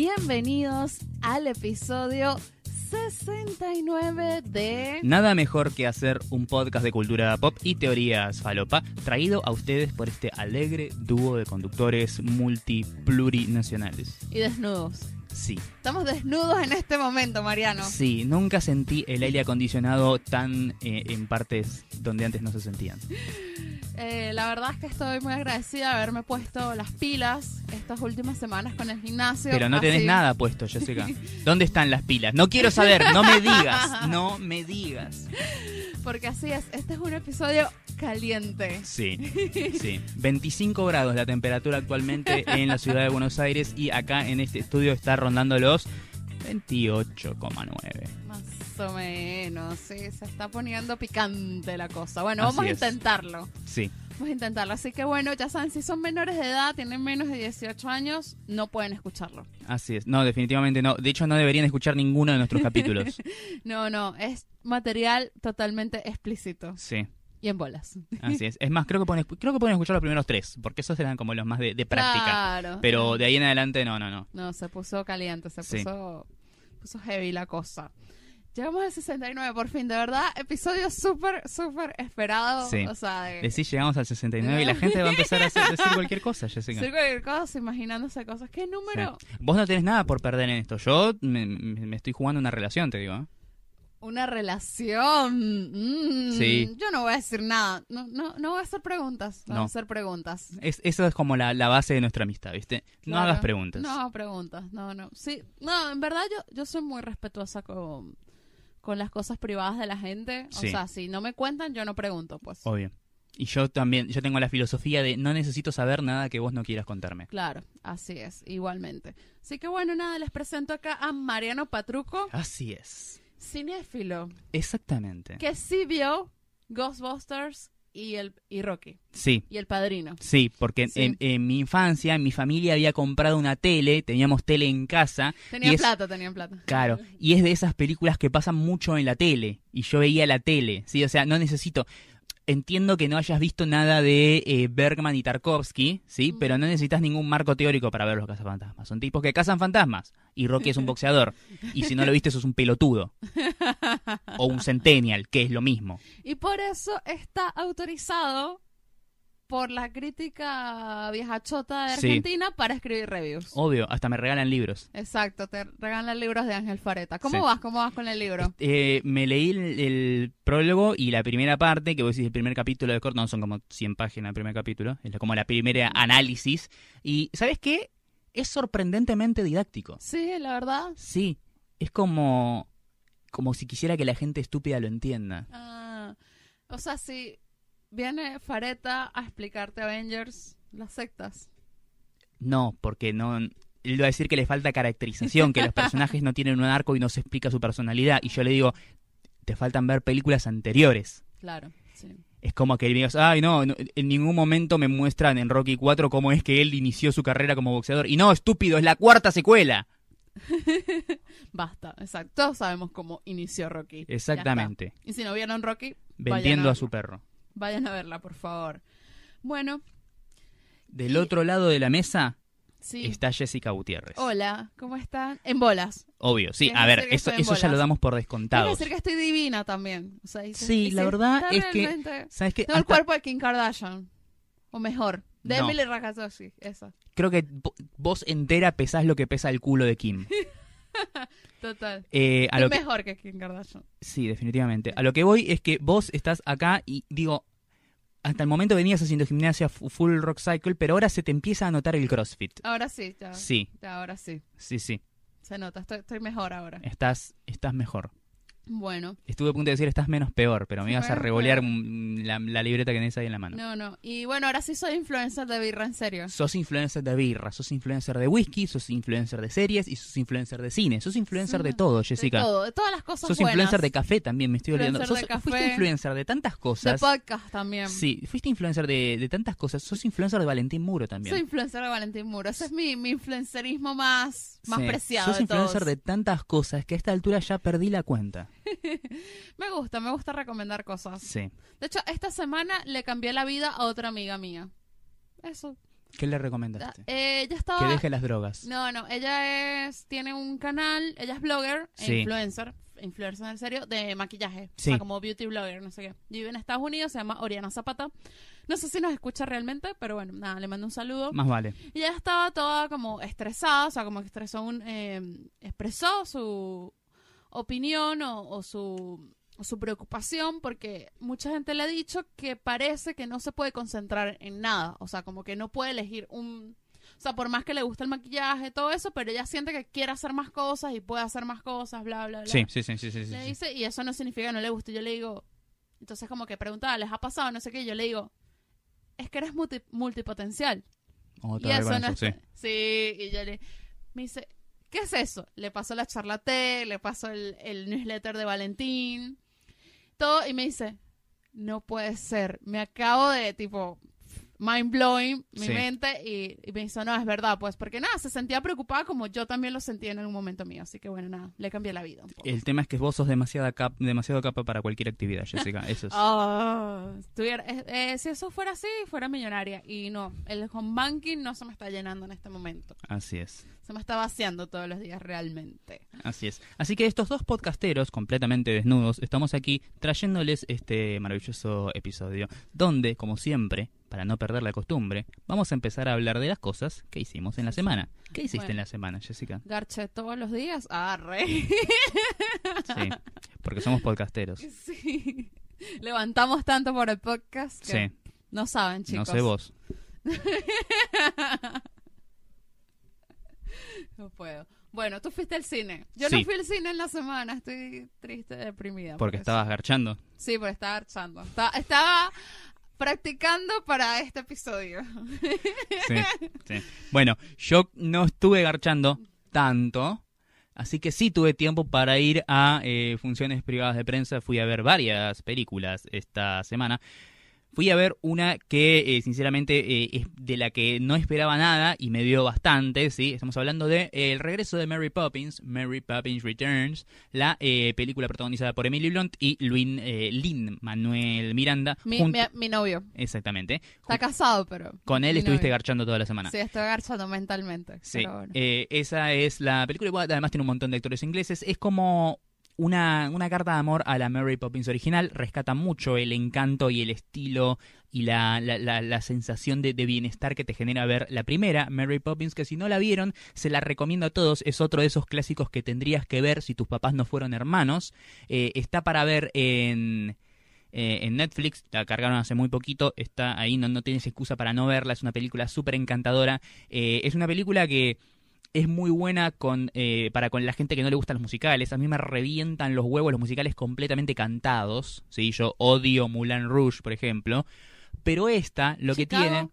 bienvenidos al episodio 69 de... Nada mejor que hacer un podcast de cultura pop y teorías falopa, traído a ustedes por este alegre dúo de conductores multiplurinacionales. Y desnudos. Sí. Estamos desnudos en este momento, Mariano. Sí, nunca sentí el aire acondicionado tan eh, en partes donde antes no se sentían. Eh, la verdad es que estoy muy agradecida de haberme puesto las pilas estas últimas semanas con el gimnasio. Pero no tenés nada puesto, Jessica. ¿Dónde están las pilas? No quiero saber, no me digas, no me digas. Porque así es, este es un episodio caliente. Sí, sí. 25 grados la temperatura actualmente en la ciudad de Buenos Aires y acá en este estudio está rondando los 28,9. Más o menos, sí, se está poniendo picante la cosa. Bueno, Así vamos a es. intentarlo. Sí, Vamos a intentarlo. Así que bueno, ya saben, si son menores de edad, tienen menos de 18 años, no pueden escucharlo. así es. No, definitivamente no. De hecho, no deberían escuchar ninguno de nuestros capítulos. No, no, es material totalmente explícito. Sí, Y en bolas. así es. Es más, creo que pueden, creo que pueden escuchar los primeros tres, porque esos eran como los más de, de práctica. Claro. Pero de ahí en adelante, no, no, no. No, se puso caliente, se Sí. puso, puso heavy la cosa. Llegamos al 69 por fin, de verdad, episodio súper, súper esperado. Sí. O sea, de Decís, llegamos al 69 y la gente va a empezar a hacer, decir cualquier cosa, Jessica. decir cualquier cosa, imaginándose cosas. ¿Qué Sí. número? Vos no tenés nada por perder en esto. Yo me, estoy jugando una relación, te digo. ¿eh? Una relación. Mm, Sí. Yo no voy a decir nada. No, no, no voy a hacer preguntas. No, voy a hacer preguntas. Es, eso es como la, la base de nuestra amistad, ¿viste? No Claro. hagas preguntas. No hago preguntas. No, no. Sí, no, en verdad yo, yo soy muy respetuosa con, con las cosas privadas de la gente. O Sí. sea, si no me cuentan, yo no pregunto, pues. Obvio. Y yo también, yo tengo la filosofía de no necesito saber nada que vos no quieras contarme. Claro, así es, igualmente. Así que bueno, nada, les presento acá a Mariano Patruco, Así es. cinéfilo, Exactamente. que sí vio Ghostbusters y el y Rocky Sí. y el Padrino. Sí, porque Sí. En, en mi infancia mi familia había comprado una tele, teníamos tele en casa. Tenían es- plata, tenían plata. Claro, y es de esas películas que pasan mucho en la tele, y yo veía la tele, ¿sí? O sea, no necesito... Entiendo que no hayas visto nada de eh, Bergman y Tarkovsky, ¿sí? Pero no necesitas ningún marco teórico para ver los cazafantasmas. Son tipos que cazan fantasmas, y Rocky es un boxeador, y si no lo viste sos un pelotudo. O un centennial, que es lo mismo. Y por eso está autorizado por la crítica viejachota de Sí. Argentina para escribir reviews. Obvio, hasta me regalan libros. Exacto, te regalan libros de Ángel Fareta. ¿Cómo Sí. vas? ¿Cómo vas con el libro? Eh, me leí el, el prólogo y la primera parte, que vos decís el primer capítulo de corto, no son como 100 páginas el primer capítulo, es como la primera análisis. Y, ¿sabes qué? Es sorprendentemente didáctico. Sí, la verdad. Sí, es como, como si quisiera que la gente estúpida lo entienda. Ah, o sea, si viene Fareta a explicarte Avengers, las sectas. No, porque no... Él va a decir que le falta caracterización, que los personajes no tienen un arco y no se explica su personalidad. Y yo le digo, te faltan ver películas anteriores. Claro, sí. Es como que digas, ay, no, no, en ningún momento me muestran en Rocky 4 cómo es que él inició su carrera como boxeador. Y no, estúpido, es la cuarta secuela. Basta, exacto. Todos sabemos cómo inició Rocky. Exactamente. Y si no vieron Rocky, Vendiendo a su perro. Vayan a verla, por favor. Bueno, Del Y- otro lado de la mesa sí. está Jessica Gutiérrez. Hola, ¿cómo están? En bolas. Obvio, sí. A ver, eso, eso ya lo damos por Quiero descontado. decir que estoy divina también. O sea, dice- Sí, la verdad es que- ¿Sabes qué? Tengo el cuerpo de Kim Kardashian. O mejor, de No. Emily Ratajkowski, esa. Creo que vo- vos entera pesás lo que pesa el culo de Kim. Total. Eh, a lo que- mejor que Kim Kardashian. Sí, definitivamente. A lo que voy es que vos estás acá y digo, hasta el momento venías haciendo gimnasia fu- full rock cycle, pero ahora se te empieza a notar el CrossFit. Ahora sí, ya. Sí, ya, ahora sí. sí, sí. Se nota, estoy, estoy mejor ahora. Estás, estás mejor. Bueno, Estuve a punto de decir estás menos peor, pero me ibas a revolear mm, la, la libreta que tenés ahí en la mano. no, no. Y bueno, ahora sí soy influencer de birra, en serio. Sos influencer de birra, sos influencer de whisky, sos influencer de series y sos influencer de cine. Sos influencer de todo, Jessica. De todo, de todas las cosas Sos buenas. influencer de café también, me estoy olvidando. Influencer Sos- de Fuiste café. influencer de tantas De cosas. podcast también. Sí, fuiste influencer de, de tantas cosas. Sos influencer de Valentín Muro también. Soy influencer de Valentín Muro. Ese es mi, mi influencerismo más, más Sí. preciado Sos de influencer todos. de tantas cosas que a esta altura ya perdí la cuenta. Me gusta, me gusta recomendar cosas. Sí. De hecho, esta semana le cambié la vida a otra amiga mía. Eso. ¿Qué le recomendaste? Eh, ella estaba... Que deje las drogas. No, no, ella es, tiene un canal, ella es blogger, e influencer, influencer en serio, de maquillaje, o Sí. sea, como beauty blogger, no sé qué. Vive en Estados Unidos, se llama Oriana Zapata. No sé si nos escucha realmente, pero bueno, nada, le mando un saludo. Más vale. Y ella estaba toda como estresada, o sea, como que expresó, un, eh, expresó su opinión o, o su, su preocupación porque mucha gente le ha dicho que parece que no se puede concentrar en nada, o sea, como que no puede elegir un... O sea, por más que le guste el maquillaje, todo eso, pero ella siente que quiere hacer más cosas y puede hacer más cosas, bla, bla, bla. Sí, sí, sí, sí, sí. Le sí. dice, y eso no significa que no le guste. Yo le digo, entonces como que preguntaba, ¿les ha pasado? No sé qué. Yo le digo, es que eres multi- multipotencial. Otra Y vez eso no eso, es... sí. Sí, y yo le... Me dice, ¿qué es eso? Le pasó la charla T, le pasó el, el newsletter de Valentín, todo, y me dice, no puede ser, me acabo de, tipo, mind blowing mi Sí. mente, y, y me dice, no, es verdad, pues, porque nada, se sentía preocupada como yo también lo sentía en algún momento mío, así que bueno, nada, le cambié la vida un poco. El tema es que vos sos demasiada cap- demasiado capa para cualquier actividad, Jessica. Eso es. Estuviera- eh, eh, si eso fuera así, fuera millonaria. Y no, el home banking no se me está llenando en este momento. Así es. Se me está vaciando todos los días realmente. Así es. Así que estos dos podcasteros completamente desnudos estamos aquí trayéndoles este maravilloso episodio, donde, como siempre, para no perder la costumbre, vamos a empezar a hablar de las cosas que hicimos en la semana. ¿Qué hiciste Bueno. en la semana, Jessica? Garche todos los días. Ah, re. Sí, porque somos podcasteros. sí. Levantamos tanto por el podcast que Sí, no saben, chicos. no sé vos. No puedo. Bueno, tú fuiste al cine. Yo Sí. no fui al cine en la semana. Estoy triste, deprimida. Porque por estabas garchando. Sí, porque estaba archando. Estaba, estaba practicando para este episodio. Sí, sí. Bueno, yo no estuve garchando tanto, así que sí tuve tiempo para ir a eh, funciones privadas de prensa. Fui a ver varias películas esta semana. Fui a ver una que, eh, sinceramente, eh, es de la que no esperaba nada y me dio bastante, ¿sí? Estamos hablando de eh, El regreso de Mary Poppins, Mary Poppins Returns, la película protagonizada por Emily Blunt y Luin, eh, Lin Manuel Miranda. Mi, junto- mi- mi novio. Exactamente. Está casado, pero. Con él estuviste novio. garchando toda la semana. Sí, estoy garchando mentalmente. Sí, bueno. eh, esa es la película. Además tiene un montón de actores ingleses. Es como una, una carta de amor a la Mary Poppins original. Rescata mucho el encanto y el estilo y la, la, la- sensación de, de bienestar que te genera ver la primera Mary Poppins, que si no la vieron, se la recomiendo a todos. Es otro de esos clásicos que tendrías que ver si tus papás no fueron hermanos. Eh, está para ver en... eh, en Netflix, la cargaron hace muy poquito, está ahí, no, no tienes excusa para no verla, es una película súper encantadora, eh, es una película que es muy buena con eh, para con la gente que no le gustan los musicales. A mí me revientan los huevos los musicales completamente cantados. ¿sí? Yo odio Moulin Rouge, por ejemplo. Pero esta, lo que tiene...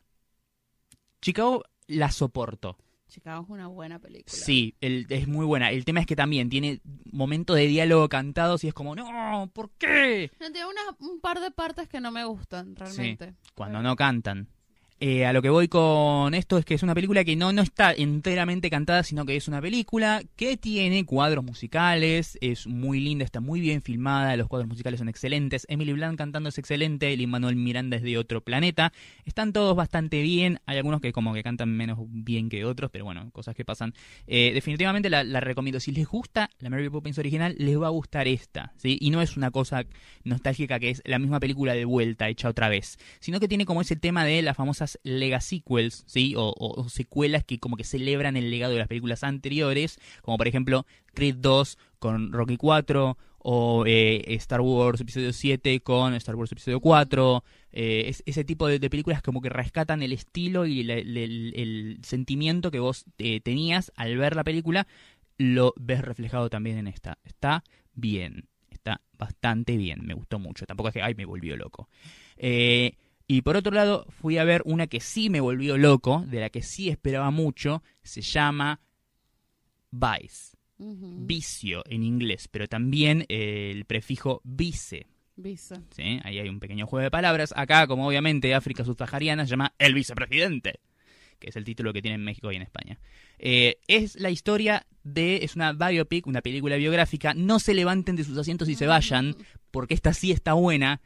Chicago la soporto. Chicago es una buena película. Sí, el- es muy buena. El tema es que también tiene momentos de diálogo cantados y es como, no, ¿por qué? No, Tiene una- un par de partes que no me gustan, realmente. Cuando Pero- no cantan. Eh, a lo que voy con esto es que es una película que no, no está enteramente cantada, sino que es una película que tiene cuadros musicales, es muy linda, está muy bien filmada, los cuadros musicales son excelentes, Emily Blunt cantando es excelente, el Manuel Miranda es de otro planeta, están todos bastante bien, hay algunos que como que cantan menos bien que otros, pero bueno, cosas que pasan. Eh, definitivamente la, la recomiendo, si les gusta la Mary Poppins original, les va a gustar esta, ¿sí? Y no es una cosa nostálgica que es la misma película de vuelta, hecha otra vez, sino que tiene como ese tema de las famosas legasequels, ¿sí? O, secuelas que como que celebran el legado de las películas anteriores, como por ejemplo Creed 2 con Rocky 4, o eh, Star Wars Episodio 7 con Star Wars Episodio 4, eh, es- ese tipo de, películas como que rescatan el estilo y el sentimiento que vos eh, tenías al ver la película, lo ves reflejado también en esta. Está bien, está bastante bien, me gustó mucho, tampoco es que, ay, me volvió loco. Eh, y por otro lado, fui a ver una que sí me volvió loco, de la que sí esperaba mucho, se llama Vice, vicio en inglés, pero también eh, el prefijo vice. Visa. ¿sí? Ahí hay un pequeño juego de palabras. Acá, como obviamente África subsahariana, se llama El vicepresidente, que es el título que tiene en México y en España. Eh, es la historia de, es una biopic, una película biográfica. No se levanten de sus asientos y se vayan, porque esta sí está buena.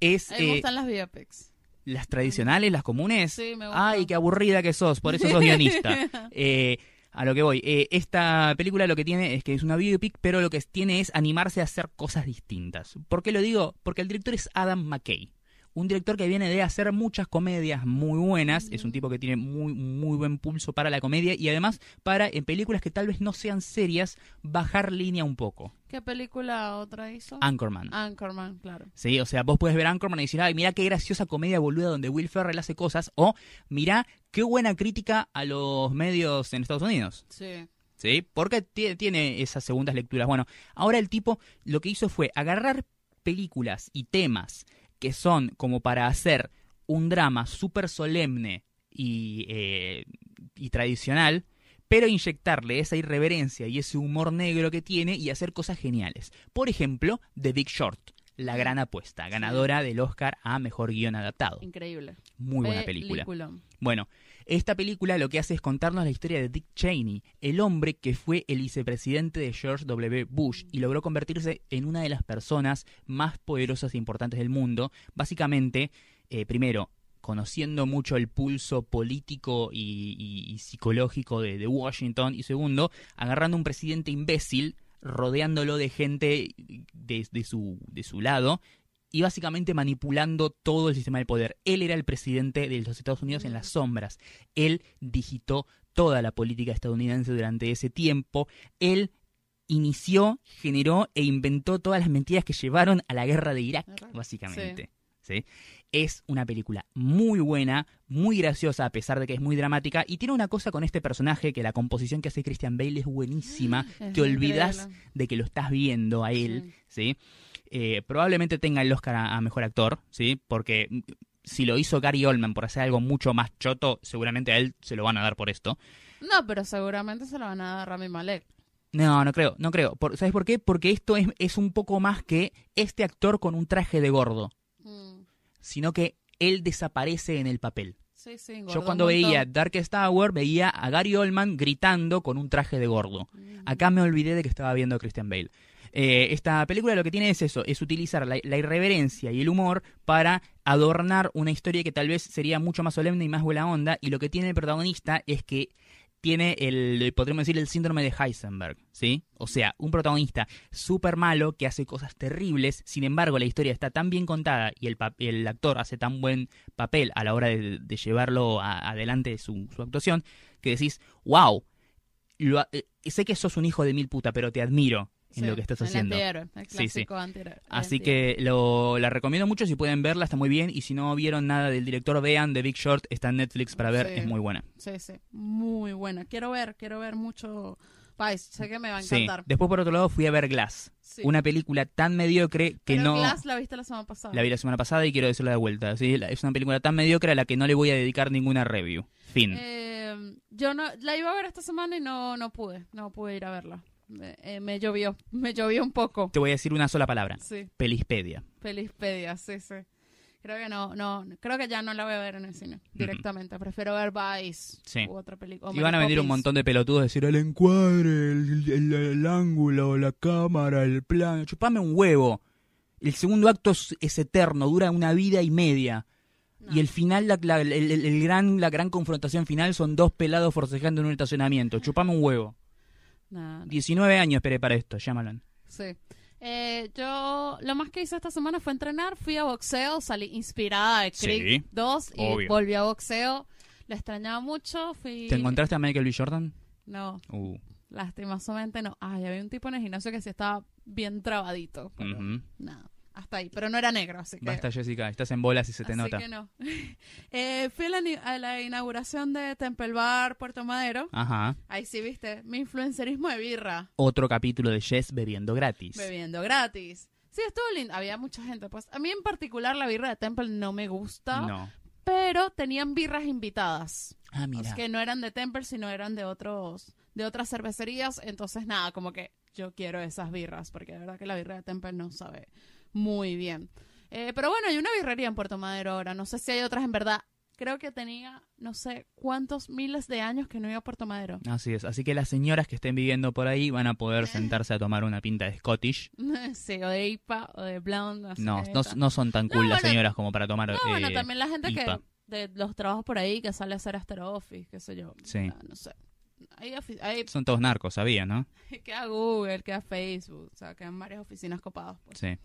Es, A mí me eh, gustan las biopics. Las tradicionales, las comunes. Sí, me gusta. Ay, qué aburrida que sos, por eso sos guionista. Eh, a lo que voy. Eh, esta película lo que tiene es que es una biopic, pero lo que tiene es animarse a hacer cosas distintas. ¿Por qué lo digo? Porque el director es Adam McKay. Un director que viene de hacer muchas comedias muy buenas, es un tipo que tiene muy, muy buen pulso para la comedia y además para en películas que tal vez no sean serias, bajar línea un poco. ¿Qué película otra hizo? Anchorman. Anchorman, claro. Sí, o sea, vos puedes ver Anchorman y decir, ay, mira qué graciosa comedia boluda donde Will Ferrell hace cosas, o mira qué buena crítica a los medios en Estados Unidos. Sí. ¿Sí? Porque tie- tiene esas segundas lecturas. Bueno, ahora el tipo lo que hizo fue agarrar películas y temas que son como para hacer un drama súper solemne y, eh, y tradicional, pero inyectarle esa irreverencia y ese humor negro que tiene y hacer cosas geniales. Por ejemplo, The Big Short, La Gran Apuesta, ganadora del Oscar a Mejor Guión Adaptado. Increíble. Muy buena película. Peliculón. Bueno, esta película lo que hace es contarnos la historia de Dick Cheney, el hombre que fue el vicepresidente de George W. Bush y logró convertirse en una de las personas más poderosas e importantes del mundo. Básicamente, eh, primero, conociendo mucho el pulso político y, y- y psicológico de, Washington y segundo, agarrando un presidente imbécil, rodeándolo de gente de su, de su lado y básicamente manipulando todo el sistema del poder. Él era el presidente de los Estados Unidos en las sombras. Él digitó toda la política estadounidense durante ese tiempo. Él inició, generó e inventó todas las mentiras que llevaron a la guerra de Irak, básicamente. ¿sí? Es una película muy buena, muy graciosa a pesar de que es muy dramática y tiene una cosa con este personaje que la composición que hace Christian Bale es buenísima. Es Te olvidas increíble. de que lo estás viendo a él, ¿sí? Eh, probablemente tenga el Oscar a, a Mejor Actor, ¿sí? Porque mm, si lo hizo Gary Oldman por hacer algo mucho más choto, seguramente a él se lo van a dar por esto. No, pero seguramente se lo van a dar a Rami Malek. No, no creo, no creo. Por- ¿Sabes por qué? Porque esto es, es un poco más que este actor con un traje de gordo, Mm. sino que él desaparece en el papel. Sí, sí, Yo cuando veía Darkest Tower veía a Gary Oldman gritando con un traje de gordo. Mm. Acá me olvidé de que estaba viendo a Christian Bale. Eh, esta película lo que tiene es eso, es utilizar la, irreverencia y el humor para adornar una historia que tal vez sería mucho más solemne y más buena onda, y lo que tiene el protagonista es que tiene el, podríamos decir, el síndrome de Heisenberg, ¿sí? O sea, un protagonista súper malo que hace cosas terribles, sin embargo la historia está tan bien contada y el, el actor hace tan buen papel a la hora de, llevarlo adelante su, su actuación, que decís, wow, eh, sé que sos un hijo de mil puta, pero te admiro en Sí, lo que estás el haciendo. antihéroe, el Sí, sí. Así que lo, la recomiendo mucho, si pueden verla, está muy bien. Y si no vieron nada del director, vean The Big Short, está en Netflix para ver, Sí. es muy buena. Sí, sí. Muy buena. Quiero ver, quiero ver mucho. Vice, sé que me va a Sí. encantar. Después, por otro lado, fui a ver Glass, Sí. una película tan mediocre que Pero no... Glass la viste la semana pasada. La vi la semana pasada y quiero decirla de vuelta. ¿sí? Es una película tan mediocre a la que no le voy a dedicar ninguna review. Fin. Eh, yo no la iba a ver esta semana y no, no pude. No pude ir a verla. Me, eh, me llovió. Me llovió un poco. Te voy a decir una sola palabra. Sí. Pelispedia. Felispedia, sí, sí. Creo que no, no, creo que ya no la voy a ver en el cine directamente. Prefiero ver Vice Sí. u otra película. Y van a venir un montón de pelotudos a decir el encuadre, el, el- el ángulo, la cámara, el plano. Chupame un huevo. El segundo acto es, es eterno, dura una vida y media. Y el final, la, la- el gran, la gran confrontación final son dos pelados forcejando en un estacionamiento. Chupame un huevo. 19 años esperé para esto, llámalo. Sí. Eh, yo lo más que hice esta semana fue entrenar, fui a boxeo, salí inspirada de Creed Sí, 2 y obvio. volví a boxeo. La extrañaba mucho, fui... ¿Te encontraste a Michael B. Jordan? No, Uh, lastimosamente no. Ay, había un tipo en el gimnasio que sí estaba bien trabadito. pero. Nada, hasta ahí. Pero no era negro, así que... Basta, Jessica, estás en bolas y se te así nota. que no. Eh, fui a la, a la inauguración de Temple Bar Puerto Madero. Ajá. Ahí sí, viste, mi influencerismo de birra. Otro capítulo de Jess bebiendo gratis. bebiendo gratis. Sí, estuvo lindo. Había mucha gente. Pues a mí en particular la birra de Temple no me gusta, No. pero tenían birras invitadas. Ah, mira. sea, que no eran de Temple, sino eran de otros de otras cervecerías. Entonces, nada, como que yo quiero esas birras, porque de verdad que la birra de Temple no sabe muy bien. Eh, pero bueno, hay una birrería en Puerto Madero ahora. No sé si hay otras en verdad creo que tenía no sé cuántos miles de años que no iba a Puerto Madero. Así es. Así que las señoras que estén viviendo por ahí van a poder sentarse a tomar una pinta de Scottish. sí, o de IPA o de Blonde. No, no, no son tan No, cool las bueno, señoras como para tomar. No, bueno, eh, también la gente IPA. que de los trabajos por ahí que sale a hacer after office, qué sé yo. Sí. No, sé. Hay, ofi- hay Son todos narcos, sabía, ¿no? queda Google, queda Facebook, o sea, quedan varias oficinas copadas. Pues. Sí.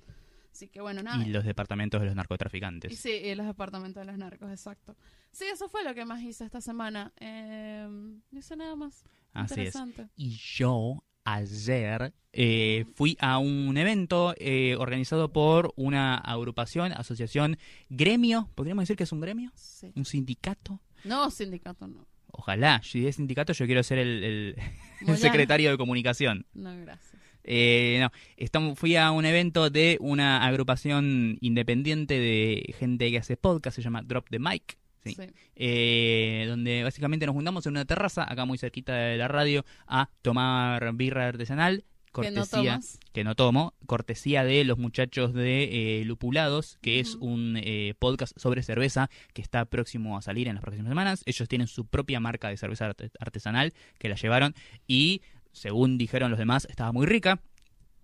Así que bueno, nada. Y los departamentos de los Y narcotraficantes. sí, y los departamentos de los narcos, exacto. Sí, eso fue lo que más hice esta semana. Eh, no hice nada más. Así es. Interesante. Y yo ayer eh, fui a un evento eh, organizado por una agrupación, asociación, gremio, podríamos decir que es un gremio, Sí. un sindicato. No, sindicato no. Ojalá, si es sindicato yo quiero ser el, el- secretario de comunicación. No, gracias. Eh, no, estamos, fui a un evento de una agrupación independiente de gente que hace podcast, se llama Drop the Mic. Sí. Sí. eh, donde básicamente nos juntamos en una terraza, acá muy cerquita de la radio, a tomar birra artesanal, no cortesía, que no tomo, cortesía de los muchachos de eh, Lupulados, que es un eh, podcast sobre cerveza que está próximo a salir en las próximas semanas. Ellos tienen su propia marca de cerveza arte- artesanal que la llevaron y, según dijeron los demás, estaba muy rica.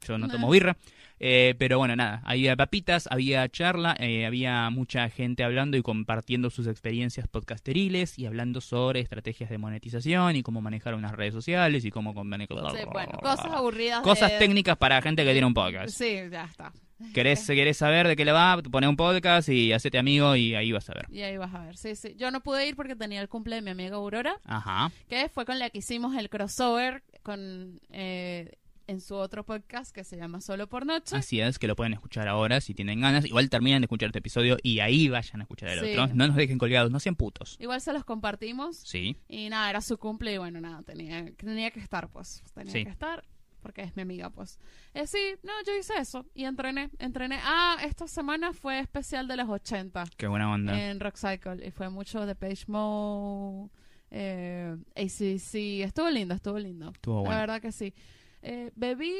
Yo no tomo birra. Eh, pero bueno, nada, había papitas, había charla, eh, había mucha gente hablando y compartiendo sus experiencias podcasteriles y hablando sobre estrategias de monetización y cómo manejar unas redes sociales y cómo. Sí, bueno, cosas aburridas. Cosas de- técnicas para gente que tiene un podcast. Sí, ya está. ¿Querés, querés saber de qué le va? Poné un podcast y hacete amigo y ahí vas a ver. Y ahí vas a ver. Sí, sí. Yo no pude ir porque tenía el cumple de mi amiga Aurora, Ajá. que fue con la que hicimos el crossover con eh, en su otro podcast que se llama Solo por Noche. Así es, que lo pueden escuchar ahora si tienen ganas. Igual terminan de escuchar este episodio y ahí vayan a escuchar el Sí. otro. No nos dejen colgados, no sean putos. Igual se los compartimos. Sí. Y nada, era su cumple y bueno, nada, tenía, tenía que estar, pues. Tenía Sí. que estar porque es mi amiga, pues. Eh, sí, no, yo hice eso y entrené, entrené. Ah, esta semana fue especial de los 80 Qué buena onda. en Rock Cycle y fue mucho de Page Mode, eh, ACDC. Estuvo lindo, estuvo lindo. Estuvo La bueno. verdad que sí. Eh, bebí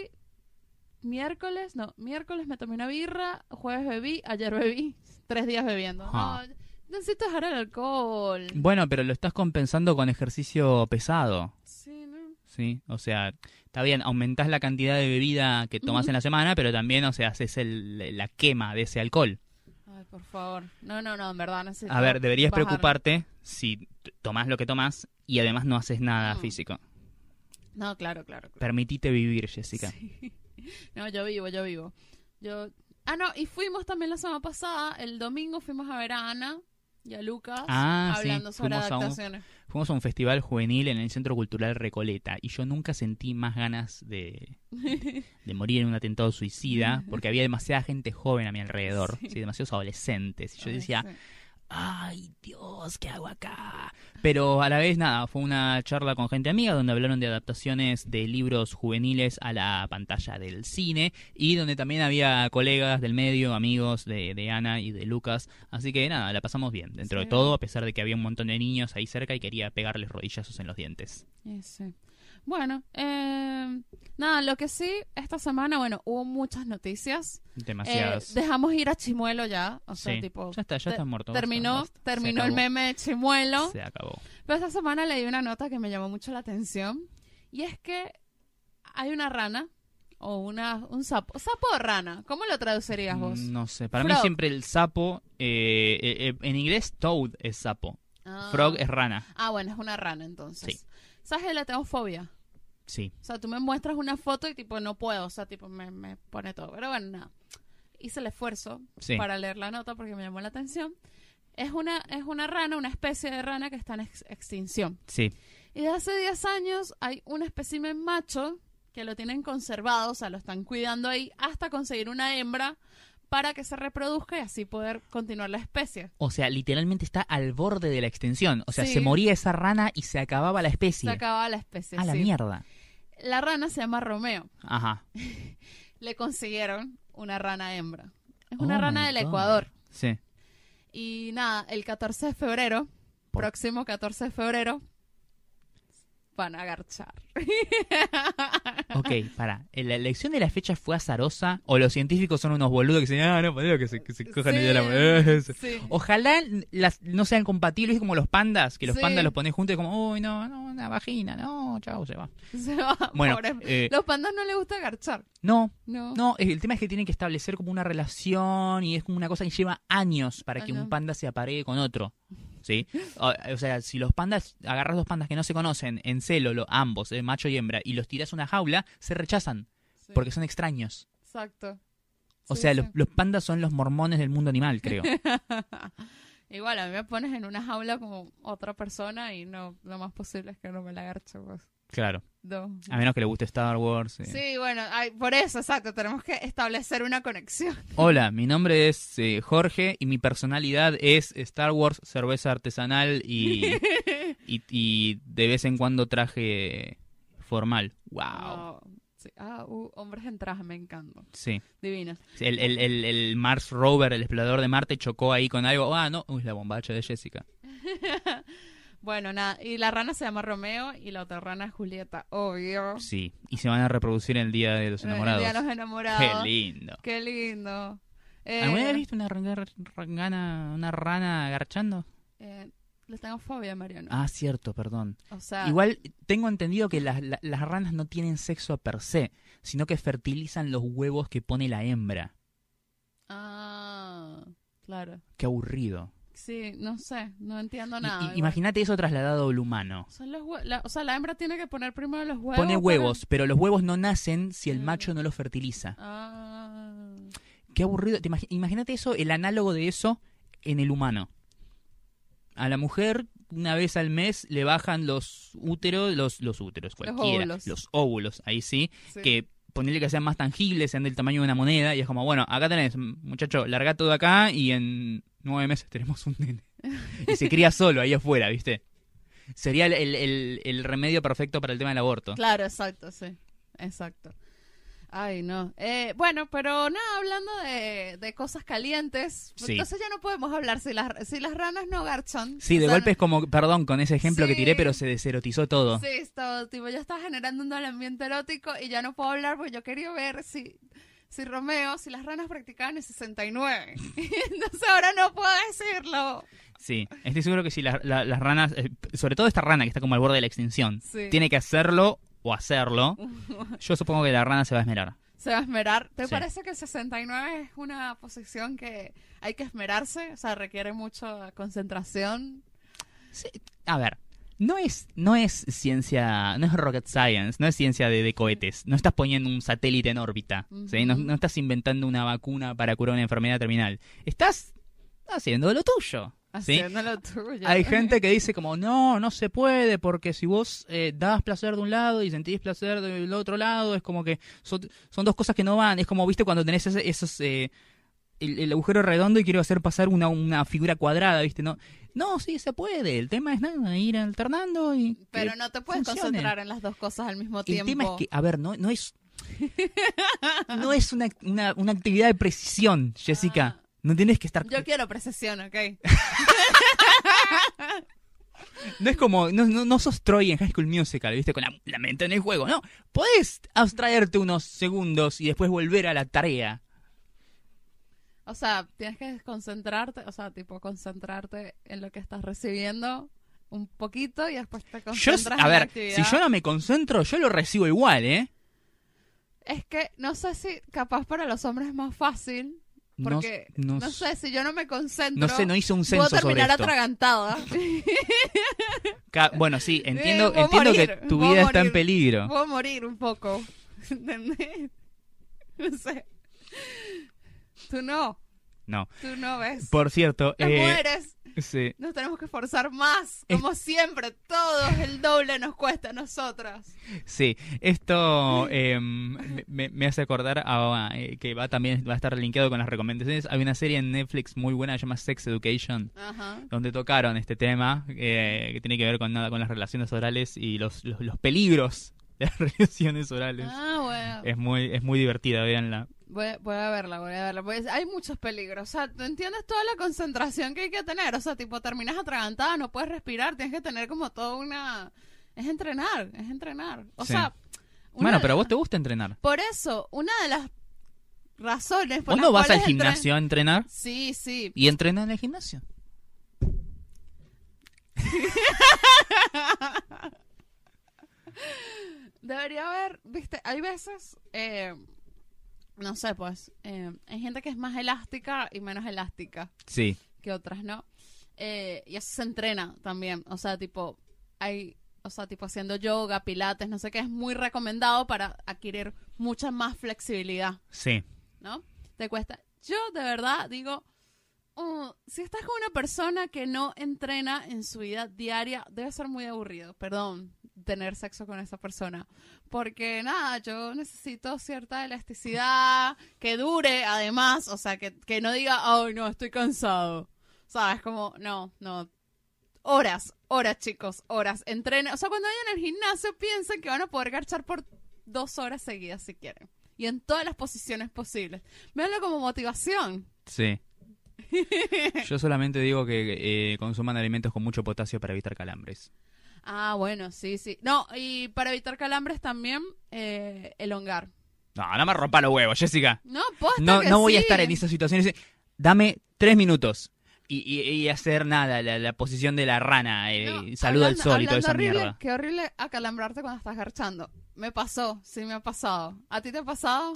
miércoles, no, miércoles me tomé una birra, jueves bebí, ayer bebí, tres días bebiendo. Ah. No, necesito dejar el alcohol. Bueno, pero lo estás compensando con ejercicio pesado. Sí, ¿no? O sea, está bien, aumentás la cantidad de bebida que tomás Ujú. en la semana, pero también, o sea, haces el- la quema de ese alcohol. Ay, por favor. No, no, no, en verdad necesito. A ver, deberías preocuparte si tomás lo que tomás y además no haces nada Mm. físico. No, claro, claro. claro. Permitite vivir, Jessica. Sí. No, yo vivo, yo vivo. Yo. Ah, no, y fuimos también la semana pasada, el domingo fuimos a ver a Ana y a Lucas Ah, sí, hablando sobre fuimos a un- adaptaciones. Fuimos a un festival juvenil en el Centro Cultural Recoleta y yo nunca sentí más ganas de, de morir en un atentado suicida porque había demasiada gente joven a mi alrededor, Sí. sí, demasiados adolescentes. Y yo decía. Ay Dios, ¿qué hago acá? Pero a la vez nada, fue una charla con gente amiga donde hablaron de adaptaciones de libros juveniles a la pantalla del cine y donde también había colegas del medio, amigos de, de Ana y de Lucas. Así que nada, la pasamos bien dentro de todo, a pesar de que había un montón de niños ahí cerca y quería pegarles rodillazos en los dientes. Sí. Bueno, eh, nada, lo que sí, esta semana, bueno, hubo muchas noticias. Eh, Demasiadas. dejamos ir a Chimuelo ya, o sea, Sí. tipo... ya está, ya te- está muerto. Terminó, basta, terminó el meme de Chimuelo. Se acabó. Pero esta semana leí una nota que me llamó mucho la atención. Y es que hay una rana o una, un sapo. ¿Sapo o rana? ¿Cómo lo traducirías vos? No sé, para mí Frog. siempre el sapo, eh, eh, eh, en inglés toad es sapo, Ah. frog es rana. Ah, bueno, es una rana entonces. Sí. ¿Sabes que le tengo fobia? Sí. O sea, tú me muestras una foto y tipo no puedo, o sea, tipo me, me pone todo. Pero bueno, nada. Hice el esfuerzo Sí. para leer la nota porque me llamó la atención. Es una, es una rana, una especie de rana que está en ex- extinción. Sí. Y de hace 10 años hay un espécimen macho que lo tienen conservado, o sea, lo están cuidando ahí hasta conseguir una hembra para que se reproduzca y así poder continuar la especie. O sea, literalmente está al borde de la extensión. O sea, Sí. se moría esa rana y se acababa la especie. Se acababa la especie. a la mierda. La rana se llama Romeo. Ajá. Le consiguieron una rana hembra. Es una Oh rana del God. Ecuador. Sí. Y nada, el 14 de febrero, Por- próximo 14 de febrero, van a garchar. Ok, para. ¿La elección de la fecha fue azarosa? ¿O los científicos son unos boludos que dicen, ah, no, podemos que se, que se cojan día de la mujer? sí. Ojalá las no sean compatibles, es como los pandas, que los Sí. pandas los pones juntos y como, uy, no, no, una vagina, no, chao, se va. Se va, Bueno, eh, Los pandas no les gusta garchar. no, No. no, el tema es que tienen que establecer como una relación y es como una cosa que lleva años para que un panda se aparegue con otro. ¿Sí? O, o sea, si los pandas, agarras dos pandas que no se conocen en celo, lo- ambos, eh, macho y hembra, y los tiras a una jaula, se rechazan Sí. porque son extraños. Exacto. O Sí, sea, sí. los, los pandas son los mormones del mundo animal, creo. Igual, a mí me pones en una jaula como otra persona y no, lo más posible es que no me la garche, pues. claro. A menos que le guste Star Wars. eh. Sí, bueno, ay, por eso, exacto, tenemos que establecer una conexión. Hola, mi nombre es eh, Jorge y mi personalidad es Star Wars, cerveza artesanal y, y, y de vez en cuando traje formal. Wow. Sí. Ah, uh, hombres en traje, me encantan. Sí. Divinos. El, el, el, el Mars Rover, el explorador de Marte, chocó ahí con algo. Ah, no. Uy, la bombacha de Jessica. Bueno, nada, y la rana se llama Romeo y la otra rana es Julieta, obvio. Sí. Y se van a reproducir el Día de los El Enamorados. día de los enamorados. Qué lindo. Qué lindo. Eh, ¿Alguna vez viste una, rangana- una rana garchando? eh, les tengo fobia, Mariano. Ah, cierto, perdón. o sea, Igual tengo entendido que las, la- las ranas no tienen sexo per se, sino que fertilizan los huevos que pone la hembra. Ah, claro. Qué aburrido. Sí, no sé, no entiendo nada. Imagínate eso trasladado al humano. Son los la- o sea, la hembra tiene que poner primero los huevos. Pone para- huevos, pero los huevos no nacen si el macho no los fertiliza. Ah, Qué aburrido. Te Imagínate eso, el análogo de eso en el humano. A la mujer, una vez al mes, le bajan los úteros, los, los úteros, cualquiera. óvulos. Los óvulos, ahí sí. sí. que ponerle que sean más tangibles, sean del tamaño de una moneda, y es como, bueno, acá tenés, muchacho, larga todo acá y en nueve meses tenemos un nene. Y se cría solo ahí afuera, ¿viste? Sería el, el- el- el remedio perfecto para el tema del aborto. Claro, exacto, sí. Exacto. Ay, no. Eh, bueno, pero nada, hablando de, de cosas calientes, Sí. entonces ya no podemos hablar si las, si las ranas no garchan. Sí, de sea, golpe es como, perdón, con ese ejemplo que tiré, pero se deserotizó todo. Sí, esto, tipo, ya está generando un ambiente erótico y ya no puedo hablar porque yo quería ver si, si Romeo, si las ranas practicaban el 69. Entonces ahora no puedo decirlo. Sí, estoy seguro que si la- la- las ranas, eh, sobre todo esta rana que está como al borde de la extinción, Sí. tiene que hacerlo o hacerlo, yo supongo que la rana se va a esmerar. Se va a esmerar. ¿Te Sí. parece que el 69 es una posición que hay que esmerarse? O sea, requiere mucha concentración. Sí, a ver, no es, no es ciencia, no es rocket science, no es ciencia de, de cohetes. No estás poniendo un satélite en órbita, ¿sí? no estás inventando una vacuna para curar una enfermedad terminal. Estás haciendo lo tuyo. ¿sí? Haciendo lo tuyo. Hay gente que dice como, no, no se puede, porque si vos eh, das placer de un lado y sentís placer del otro lado, es como que son, son dos cosas que no van. Es como, viste, cuando tenés ese- esos... eh, el, el agujero redondo y quiero hacer pasar una, una figura cuadrada, ¿viste? No, no, sí, se puede. El tema es nada, ir alternando y... Pero no te puedes funcione. concentrar en las dos cosas al mismo El tiempo. tema es que, a ver, no, no es... No es una, una, una actividad de precisión, Jessica. Ah. No tienes que estar... Yo quiero precisión, ¿ok? No es como, no, no, no sos Troy en High School Musical, ¿viste? Con la, la mente en el juego, no. Podés abstraerte unos segundos y después volver a la tarea. O sea, tienes que concentrarte, o sea, tipo concentrarte en lo que estás recibiendo un poquito y después te Yo, concentras a en la ver, actividad. si yo no me concentro, yo lo recibo igual, ¿eh? Es que no sé si capaz para los hombres es más fácil, porque no, no, sé, si yo no me concentro, no sé, no hice un puedo censo sobre terminar esto. atragantada. Ca- Bueno, sí, entiendo, puedo entiendo morir, que tu puedo vida está en morir. peligro. puedo morir un poco. ¿Entendés? No sé. Tú no, No. tú no ves. Por cierto, Las eh, mujeres sí. nos tenemos que esforzar más. Es- Como siempre, todo el doble nos cuesta a nosotras. Sí, esto eh, me, hace acordar a, eh, que va también va a estar linkeado con las recomendaciones. Hay una serie en Netflix muy buena que se llama Sex Education, Ajá. donde tocaron este tema eh, que tiene que ver con nada con las relaciones orales y los, los, los peligros de las relaciones orales. Ah, bueno. Es muy es muy divertida, véanla. Voy, voy a verla, voy a verla. Pues hay muchos peligros. O sea, ¿tú entiendes toda la concentración que hay que tener? O sea, tipo, terminas atragantada, no puedes respirar, tienes que tener como toda una Es entrenar, es entrenar. O Sí. sea, Bueno, pero a vos te gusta entrenar. Por eso, una de las razones por ¿Vos no vas al gimnasio a entrenar? Sí, sí. ¿Y entrenas en el gimnasio? Debería haber, viste, hay veces, eh, no sé, pues, eh, hay gente que es más elástica y menos elástica Sí. que otras, ¿no? Eh, y eso se entrena también, o sea, tipo, hay, o sea, tipo haciendo yoga, pilates, no sé qué, es muy recomendado para adquirir mucha más flexibilidad, Sí. ¿no? Te cuesta. Yo de verdad digo, oh, si estás con una persona que no entrena en su vida diaria, debe ser muy aburrido, perdón, tener sexo con esa persona. Porque nada, yo necesito cierta elasticidad, que dure además, o sea, que, que no diga, ay, no, estoy cansado. ¿Sabes? Como, no, no. Horas, horas, chicos, horas. Entrenen. O sea, cuando vayan al gimnasio, piensen que van a poder garchar por dos horas seguidas si quieren. Y en todas las posiciones posibles. Véanlo como motivación. Sí. Yo solamente digo que eh, consuman alimentos con mucho potasio para evitar calambres. Ah, bueno, sí, sí. No, y para evitar calambres también, eh, elongar. No, no me rompa los huevos, Jessica. No, posta No, que no voy a estar en esas situaciones. Dame tres minutos y, y- y hacer nada, la, la posición de la rana, eh, No, saludo al sol y toda esa horrible, mierda. Qué horrible acalambrarte cuando estás garchando. Me pasó, sí me ha pasado. ¿A ti te ha pasado?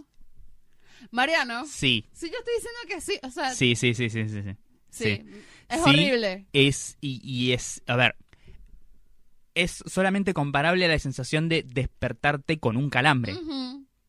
Mariano, Sí, sí yo estoy diciendo que sí, o sea, sí, sí, sí, sí, sí. sí. sí, es horrible. Es, y, y es, a ver, es solamente comparable a la sensación de despertarte con un calambre,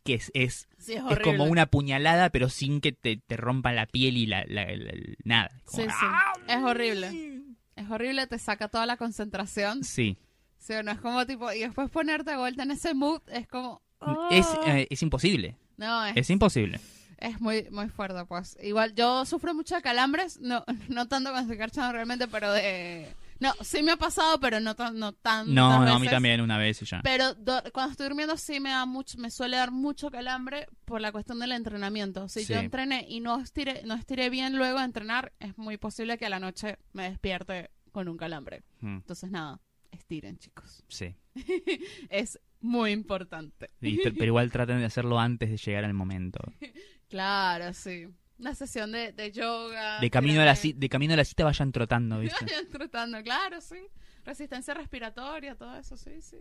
que es, es, Sí, es es como una puñalada, pero sin que te, te rompan la piel y la, la- la- la- nada. Como, Sí, sí. Es horrible. Es horrible, te saca toda la concentración. Sí, Sí, no es como tipo, y después ponerte de vuelta en ese mood es como... es, ah. eh, es imposible, no, es, es imposible. es muy muy fuerte, pues. Igual, yo sufro mucho de calambres, no, no tanto cuando estoy garchando realmente, pero de... No, sí me ha pasado, pero no, tan- no tan No, no, a mí también una vez y ya. Pero do- cuando estoy durmiendo sí me da mucho, me suele dar mucho calambre por la cuestión del entrenamiento. Si yo entrené y no estiré, no estiré bien luego de entrenar, es muy posible que a la noche me despierte con un calambre. Mm, Entonces nada, estiren chicos. sí. Es muy importante. Pero igual traten de hacerlo antes de llegar al momento. Claro, sí. Una sesión de, de yoga. De camino, a la, de camino a la cita vayan trotando, ¿viste? Vayan trotando, claro, sí. Resistencia respiratoria, todo eso, sí, sí.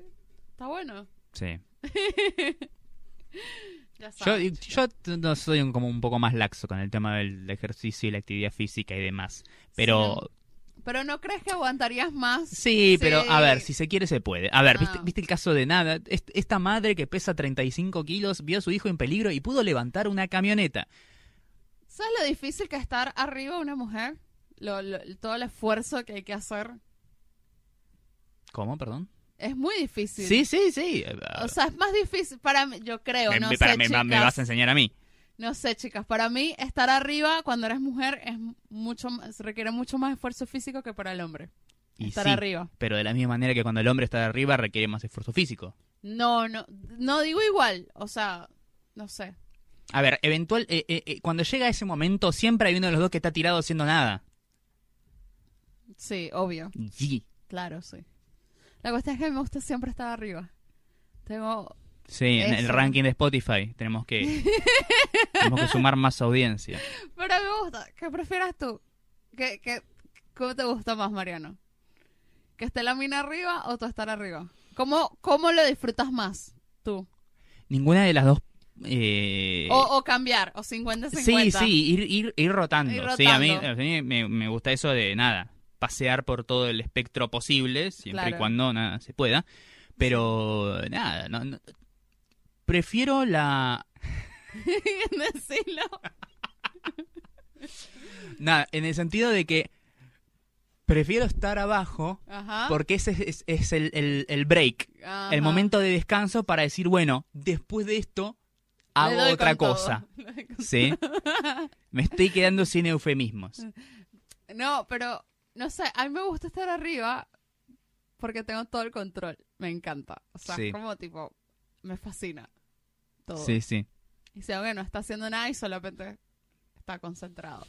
Está bueno. Sí. Ya Yo, saben, yo t- no soy un- como un poco más laxo con el tema del ejercicio y la actividad física y demás. Pero Pero no crees que aguantarías más. sí, pero a ver, si se quiere se puede. A ver, ¿viste, Ah. viste el caso de nada? Est- Esta madre que pesa 35 kilos vio a su hijo en peligro y pudo levantar una camioneta. ¿Sabes lo difícil que es estar arriba de una mujer? Lo, lo- todo el esfuerzo que hay que hacer. ¿Cómo, perdón? Es muy difícil. Sí, sí, sí. O sea, es más difícil para mí, yo creo, Me- no sé, me, chicas. me vas a enseñar a mí. No sé, chicas, para mí estar arriba cuando eres mujer es mucho más, requiere mucho más esfuerzo físico que para el hombre. Y estar sí, arriba. Pero de la misma manera que cuando el hombre está arriba requiere más esfuerzo físico. No, no, no digo igual, o sea, no sé. A ver, eventual, eh, eh, eh, cuando llega ese momento, siempre hay uno de los dos que está tirado haciendo nada. Sí, obvio, Sí. claro, sí. La cuestión es que me gusta siempre estar arriba. Tengo Sí, en el ranking de Spotify tenemos que, tenemos que sumar más audiencia. Pero me gusta. ¿Qué prefieras tú? ¿Qué, qué, ¿Cómo te gusta más, Mariano? ¿Que esté la mina arriba o tú estar arriba? ¿Cómo, cómo lo disfrutas más tú? Ninguna de las dos... eh, O, o cambiar, o 50-50. sí, sí, ir, ir, ir rotando. Ir Sí, a mí, a mí me, me gusta eso de nada, pasear por todo el espectro posible, siempre y cuando nada se pueda. Pero nada, no, no- prefiero la... Nada, en el sentido de que prefiero estar abajo Ajá. porque ese es, es el, el- el break, Ajá. el momento de descanso para decir, bueno, después de esto hago otra cosa. ¿Sí? Me estoy quedando sin eufemismos. No, pero, no sé, a mí me gusta estar arriba porque tengo todo el control. Me encanta. O sea, Sí. es como tipo, me fascina todo. Sí, sí. Y si que no está haciendo nada y solamente está concentrado.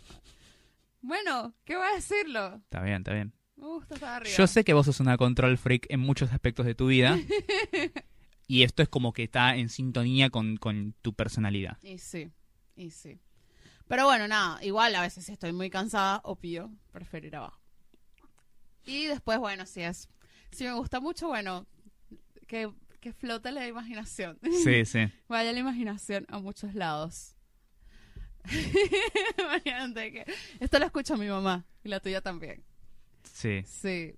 Bueno, ¿qué voy a decirlo? Está bien, está bien. Me gusta estar arriba. Yo sé que vos sos una control freak en muchos aspectos de tu vida. y esto es como que está en sintonía con, con tu personalidad. Y sí, y sí. Pero bueno, nada, igual a veces estoy muy cansada, obvio, prefiero ir abajo. Y después, bueno, si es, si me gusta mucho, bueno, que, que flote la imaginación. Sí, sí. Vaya la imaginación a muchos lados. Imagínate que esto lo escucha mi mamá y la tuya también. Sí. Sí.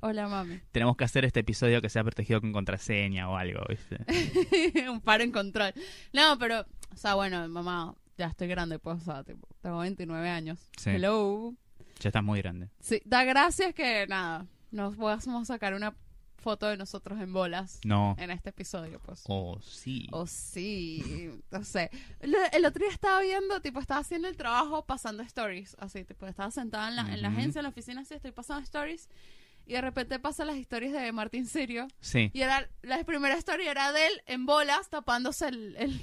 Hola, mami. Tenemos que hacer este episodio que sea protegido con contraseña o algo, ¿viste? Un par en control. No, pero, o sea, bueno, mamá, ya estoy grande, pues, o sea, tipo, tengo 29 años. Sí. Hello. Ya estás muy grande. Sí, da gracias que, nada, nos a sacar una foto de nosotros en bolas No. en este episodio, pues. Oh, sí. Oh, sí, no sé. El, el otro día estaba viendo, tipo, estaba haciendo el trabajo pasando stories, así, tipo, estaba sentada en la, en la agencia, en la oficina, así, estoy pasando stories, y de repente pasan las historias de Martín Sirio, Sí. y era, la primera historia era de él en bolas, tapándose el... el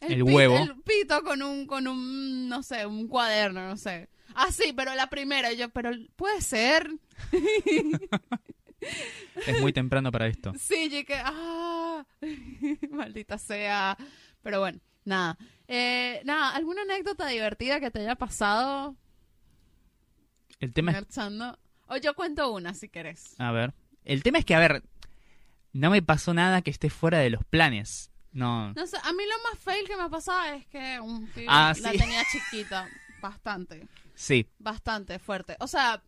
El huevo. El pito con un, con un, no sé, un cuaderno, no sé. Ah, sí, pero la primera, y yo, pero puede ser. Es muy temprano para esto. Sí, y que, ah, maldita sea. Pero bueno, nada. Eh, nada, ¿alguna anécdota divertida que te haya pasado El tema es... O yo cuento una, si querés. A ver. El tema es que, a ver, no me pasó nada que esté fuera de los planes. No. No sé, a mí lo más fail que me ha pasado es que un pibe Ah, la sí. tenía chiquita. Bastante, Sí. bastante fuerte. O sea,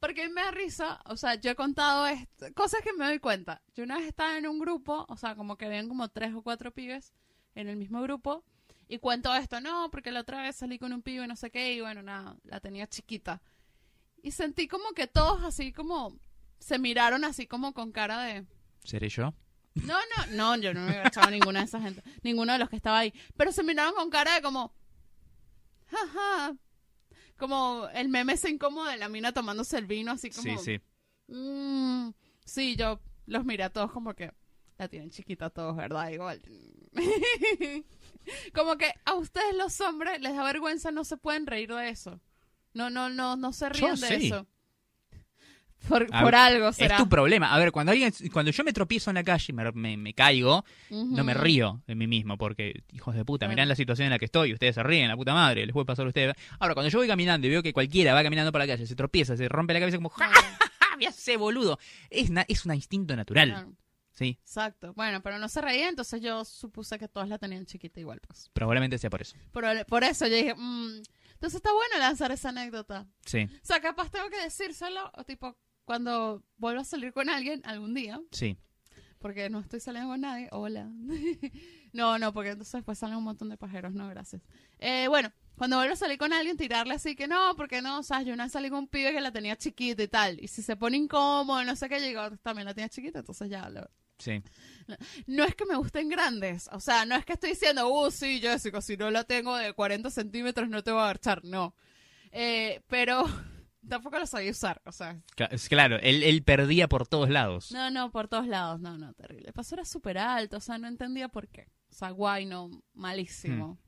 porque me da risa, o sea, yo he contado esto, cosas que me doy cuenta. Yo una vez estaba en un grupo, o sea, como que habían como tres o cuatro pibes en el mismo grupo, y cuento esto, no, porque la otra vez salí con un pibe, no sé qué, y bueno, nada, la tenía chiquita. Y sentí como que todos así como se miraron así como con cara de... ¿Seré yo? No, no, no, yo no me había echado a ninguna de esa gente, ninguno de los que estaba ahí. Pero se miraron con cara de como, jaja, como el meme ese incómodo de la mina tomándose el vino, así como, Sí, sí. "Mm". sí, yo los miré a todos como que la tienen chiquita todos, ¿verdad? Igual. como que a ustedes los hombres les da vergüenza, no se pueden reír de eso. No, no, no, no se ríen de sí. eso. Por, por ver, algo será. Es tu problema. A ver, cuando alguien, cuando yo me tropiezo en la calle y me, me- me caigo, no me río de mí mismo, porque, hijos de puta, Bueno. mirá la situación en la que estoy, ustedes se ríen, la puta madre, les puede pasar a ustedes. Ahora, cuando yo voy caminando y veo que cualquiera va caminando por la calle, se tropieza, se rompe la cabeza como, ¡ja, ja, hace boludo! Es, na- es un instinto natural, claro. ¿sí? Exacto. Bueno, pero no se reía, entonces yo supuse que todas la tenían chiquita igual, pues. Probablemente sea por eso. Por, por eso yo dije, mm, entonces está bueno lanzar esa anécdota. Sí, O sea, capaz tengo que decírselo, o tipo, cuando vuelva a salir con alguien algún día, sí. porque no estoy saliendo con nadie, hola. no, no, porque entonces después salen un montón de pajeros, no, gracias. Eh, bueno, cuando vuelva a salir con alguien, tirarle así que no, porque no, o sea, yo una salí con un pibe que la tenía chiquita y tal, y si se pone incómodo, no sé qué, yo digo, también la tenía chiquita, entonces ya lo, Sí. no es que me gusten grandes. O sea, no es que estoy diciendo, uh, sí, Jessica, si no la tengo de 40 centímetros no te voy a garchar. No. Eh, pero tampoco lo sabía usar. O sea, Claro, él, él perdía por todos lados. no, no, por todos lados. No, no, terrible. El paso era súper alto. O sea, no entendía por qué. O sea, guay, no, malísimo.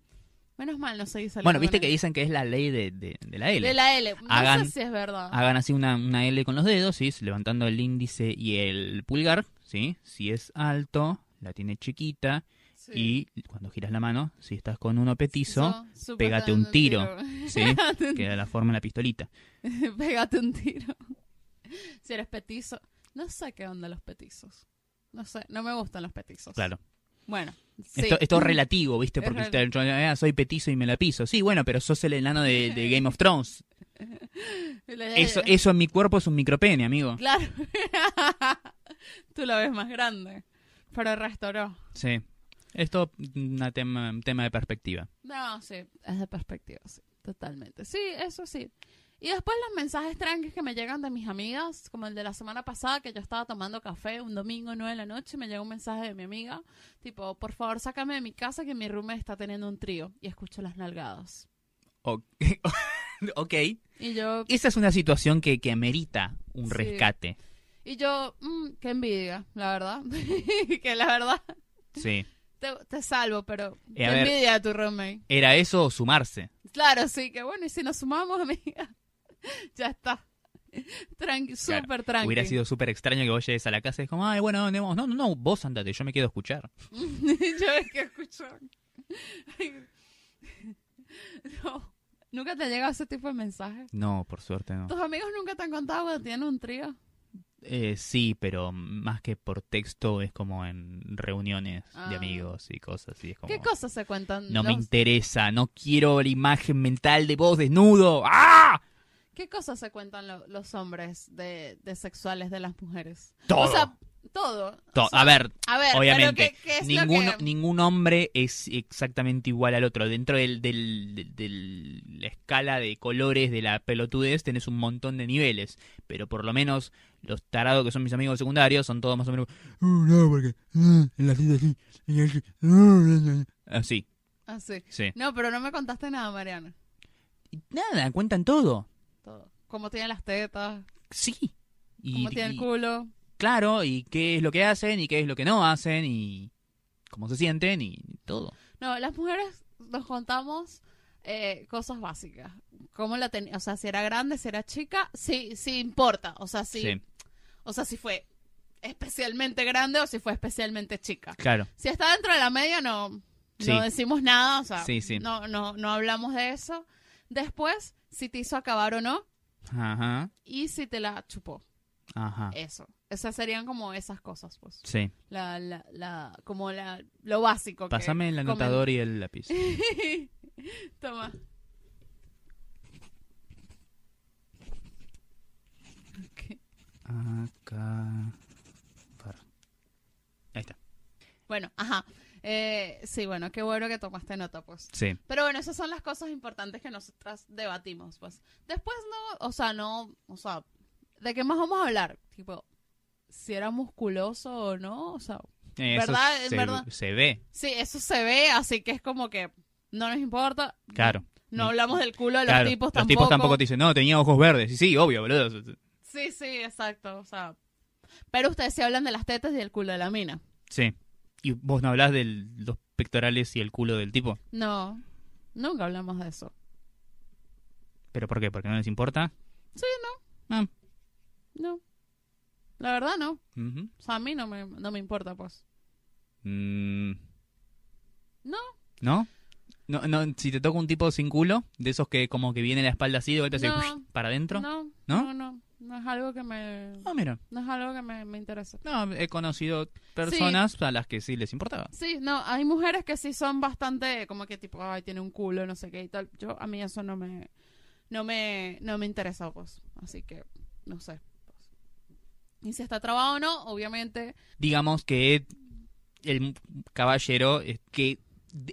Menos mal no saliendo Hmm. Bueno, viste que dicen que es la ley de, de- de la L. De la L. No Hagan- sé si es verdad. Hagan así una, una L con los dedos, ¿sí? Levantando el índice y el pulgar, ¿sí? Si es alto, la tiene chiquita. Sí. Y cuando giras la mano, si estás con uno petizo, So- pégate un tiro, que da la forma en la pistolita. Pégate un tiro. Si eres petizo. No sé qué onda los petizos. No sé, no me gustan los petizos. Claro. Bueno, sí. Esto, esto es relativo, ¿viste? Porque usted, yo, ah, soy petizo y me la piso. Sí, bueno, pero sos el enano de, de Game of Thrones. Eso, eso en mi cuerpo es un micropene, amigo. Claro. Tú lo ves más grande. Pero no. Sí. Esto un tema, un tema de perspectiva. No, sí, es de perspectiva, sí. Totalmente. Sí, eso sí. Y después los mensajes tranquilos que me llegan de mis amigas, como el de la semana pasada, que yo estaba tomando café un domingo 9 de la noche, me llega un mensaje de mi amiga, tipo, por favor, sácame de mi casa que mi roommate está teniendo un trío. Y escucho las nalgadas. Ok. Y yo, Esa es una situación que, que amerita un Sí. rescate. Y yo, mm, qué envidia, la verdad. que la verdad, Sí. te, te salvo, pero Eh, qué a ver. envidia de tu roommate. Era eso o sumarse. Claro, sí, que bueno, y si nos sumamos, amiga, ya está. Tranqui, Claro, súper tranqui. Hubiera sido súper extraño que vos llegues a la casa y es como, ay, bueno, ¿dónde vamos? No, no, no, vos andate, yo me quedo a escuchar. Yo es que escucho. no. ¿Nunca te ha llegado ese tipo de mensaje? No, por suerte no. ¿Tus amigos nunca te han contado cuando tienen un trío? Eh, sí, pero más que por texto es como en reuniones Ah. de amigos y cosas así. Es como, ¿Qué cosas se cuentan? no me interesa, no quiero la imagen mental de vos desnudo. ¡Ah! ¿Qué cosas se cuentan lo- los hombres de, de sexuales de las mujeres? Todo. O sea, todo. O To- sea, a ver, a ver, obviamente, pero ¿qué, qué es ningún, que... ningún hombre es exactamente igual al otro. Dentro del, del- del- la escala de colores de la pelotudez tenés un montón de niveles. Pero por lo menos los tarados que son mis amigos secundarios son todos más o menos... "Uh, no, porque... uh, en la cita así, así, uh, uh, uh". Así, sí. sí. No, pero no me contaste nada, Mariana. Nada, cuentan todo. Todo. Cómo tienen las tetas, Sí. Y, cómo tiene el culo. Claro, y qué es lo que hacen y qué es lo que no hacen y cómo se sienten y todo. No, las mujeres nos contamos eh, cosas básicas. Cómo la tenía, o sea, si era grande, si era chica, sí, sí importa. O sea, sí, Sí, o sea, si fue especialmente grande o si fue especialmente chica. claro. Si está dentro de la media, no, Sí. no decimos nada, o sea, Sí, sí. No, no, no hablamos de eso. Después, si te hizo acabar o no, Ajá, y si te la chupó. ajá. Eso. Esas serían como esas cosas, pues. Sí. La, la, la, como la, lo básico. que Pásame el comen. anotador y el lápiz. Toma. Acá. Ahí está. Bueno, ajá. Eh, sí, bueno, qué bueno que tomaste nota, pues. Sí. Pero bueno, esas son las cosas importantes que nosotras debatimos, pues. Después no, o sea, no, o sea, ¿de qué más vamos a hablar? Tipo, si era musculoso o no, o sea, Eso ¿Verdad? Se, verdad. se ve, sí, eso se ve, así que es como que no nos importa. claro. No hablamos del culo de los Claro, tipos Los tampoco. tipos tampoco te dicen, no, tenía ojos verdes. Y sí, obvio, boludo. Sí, sí, exacto, o sea. Pero ustedes sí hablan de las tetas y del culo de la mina. Sí. ¿Y vos no hablás de los pectorales y el culo del tipo? No, nunca hablamos de eso. ¿Pero por qué? ¿Porque no les importa? Sí, no. Ah. No. La verdad no. O sea, a mí no me, no me importa, pues. Mm, No. ¿No? No, no, si te toca un tipo sin culo, de esos que como que viene la espalda así, de vuelta así, No. uish, para adentro. No, ¿No? no, no. No es algo que me... Ah, mira. No es algo que me, me interesa. No, he conocido personas a las que sí les importaba. Sí, no, hay mujeres que sí son bastante como que tipo, ay, tiene un culo, no sé qué y tal. Yo, a mí eso no me, no me, no me interesa, pues. Así que, no sé. Y si está trabado o no, obviamente, Digamos que el caballero es que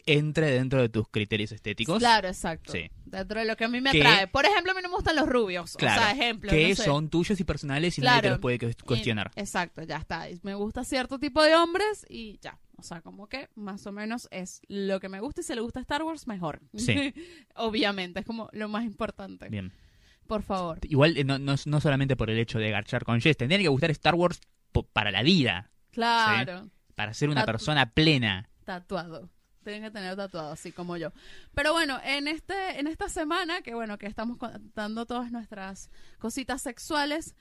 entre dentro de tus criterios estéticos. claro, exacto. Sí. Dentro de lo que a mí me Que- atrae. Por ejemplo, a mí no me gustan los rubios. Claro, o sea, ejemplo. que no sé. son tuyos y personales y nadie te los puede cu- cuestionar. Y- exacto, ya está. Me gusta cierto tipo de hombres y ya. O sea, como que más o menos es lo que me gusta y si le gusta Star Wars, mejor. Sí. Obviamente, es como lo más importante. Bien. Por favor. Igual eh, no, no, no solamente por el hecho de garchar con Jess, tendría que gustar Star Wars para la vida, Claro. para ser una Tatu- persona plena. Tatuado. Tienen que tener tatuado, así como yo. Pero bueno, en este, en esta semana, que bueno, que estamos contando todas nuestras cositas sexuales,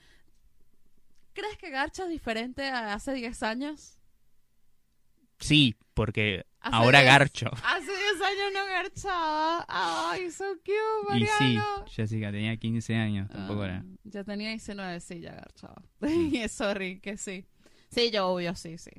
¿crees que Garcha es diferente a hace 10 años? Sí, porque Hace ahora diez- garcho. Hace 10 años no garchaba. Ay, so cute, Y sí, Mariano. Jessica tenía 15 años, tampoco Ah, era. Ya tenía 19, sí, ya garchaba. Y Sorry, que sí. Sí, yo obvio, sí, sí.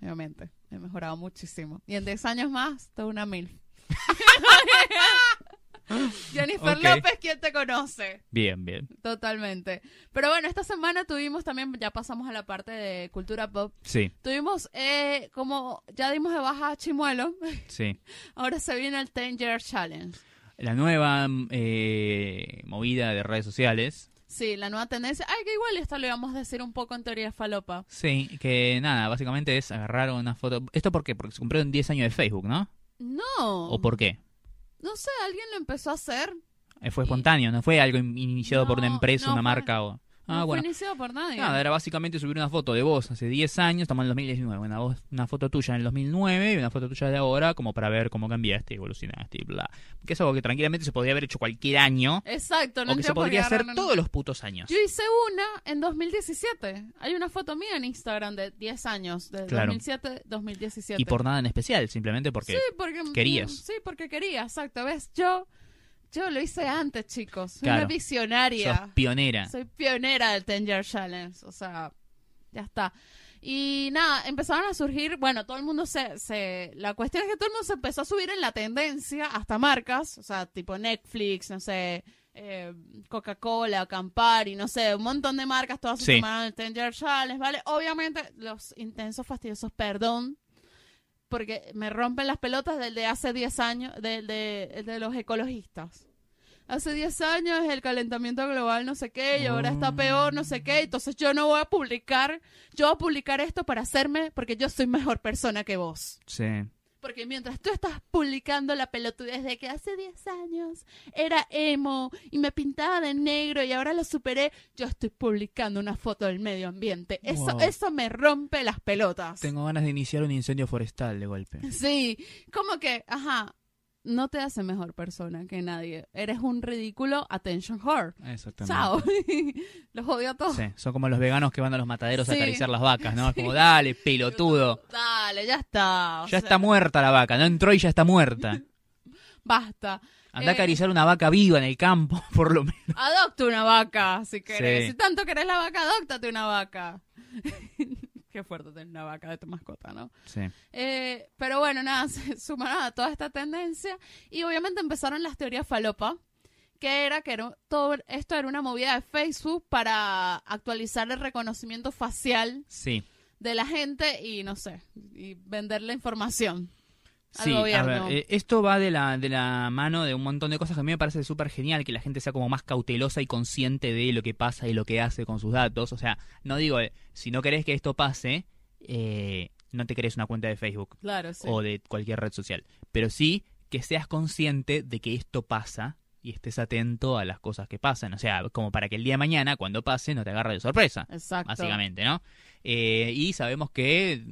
Obviamente. He mejorado muchísimo. Y en 10 años más, toda una mil. Jennifer Ok. López, ¿quién te conoce? Bien, bien. Totalmente. Pero bueno, esta semana tuvimos también, ya pasamos a la parte de cultura pop. Sí, Tuvimos, eh, como ya dimos de baja a Chimuelo, sí. ahora se viene el 10 Year Challenge. La nueva eh, movida de redes sociales. Sí, la nueva tendencia. Ay, que igual esto lo íbamos a decir un poco en teoría falopa. Sí, que nada, básicamente es agarrar una foto. ¿Esto por qué? Porque se cumplieron 10 años de Facebook, ¿no? No. ¿O por qué? No sé, alguien lo empezó a hacer. Eh, Fue espontáneo, no fue algo in- iniciado por una empresa, no una fue- marca o... Ah, no bueno. fue iniciado por nadie. Nada, era básicamente subir una foto de vos hace 10 años, estamos en el 2019, una, voz- una foto tuya en el 2009 y una foto tuya de ahora, como para ver cómo cambiaste, evolucionaste y bla. Que es algo que tranquilamente se podría haber hecho cualquier año, Exacto, no o que se podría hacer agarraron- todos los putos años. Yo hice una en 2017. Hay una foto mía en Instagram de 10 años, de Claro. 2007-2017. Y por nada en especial, simplemente porque... Sí, porque querías. Sí, porque quería, exacto. ¿Ves? Yo, yo lo hice antes, chicos. Soy Claro. una visionaria. Sos pionera. Soy pionera del Ten Year Challenge. O sea, ya está. Y nada, empezaron a surgir, bueno, todo el mundo se, se... La cuestión es que todo el mundo se empezó a subir en la tendencia, hasta marcas, o sea, tipo Netflix, no sé, eh, Coca-Cola, Campari, no sé, un montón de marcas, todas se Sí. tomaron el Ten Year Challenge, ¿vale? Obviamente, los intensos fastidiosos, perdón, porque me rompen las pelotas del de hace 10 años, del de, de los ecologistas. Hace 10 años el calentamiento global no sé qué y ahora está peor no sé qué, entonces yo no voy a publicar, yo voy a publicar esto para hacerme porque yo soy mejor persona que vos. Sí. Porque mientras tú estás publicando la pelotudez de que hace 10 años era emo y me pintaba de negro y ahora lo superé, yo estoy publicando una foto del medio ambiente. Eso, Wow. eso me rompe las pelotas. Tengo ganas de iniciar un incendio forestal de golpe. Sí, como que, ajá, no te hace mejor persona que nadie. Eres un ridículo attention whore. Exactamente. Chao. Los odio a todos. Sí, son como los veganos que van a los mataderos a acariciar las vacas, ¿no? Es como, dale, pelotudo. Dale, ya está. Ya sea, está muerta la vaca, no entró y ya está muerta. Basta. Anda a Eh, acariciar una vaca viva en el campo, por lo menos. Adopta una vaca, si querés. Si tanto querés la vaca, adóptate una vaca. Qué fuerte tener una vaca de tu mascota, ¿no? Sí. Eh, pero bueno, nada, se sumaron a toda esta tendencia y obviamente empezaron las teorías falopa, que era que era, todo esto era una movida de Facebook para actualizar el reconocimiento facial Sí. de la gente y no sé, y vender la información al Sí, a ver, eh, esto va de la, de la mano de un montón de cosas que a mí me parece súper genial, que la gente sea como más cautelosa y consciente de lo que pasa y lo que hace con sus datos. O sea, no digo, eh, si no querés que esto pase, eh, no te crees una cuenta de Facebook claro, sí. o de cualquier red social, pero sí que seas consciente de que esto pasa y estés atento a las cosas que pasan. O sea, como para que el día de mañana, cuando pase, no te agarre de sorpresa. Exacto. Básicamente, ¿no? Eh, y sabemos que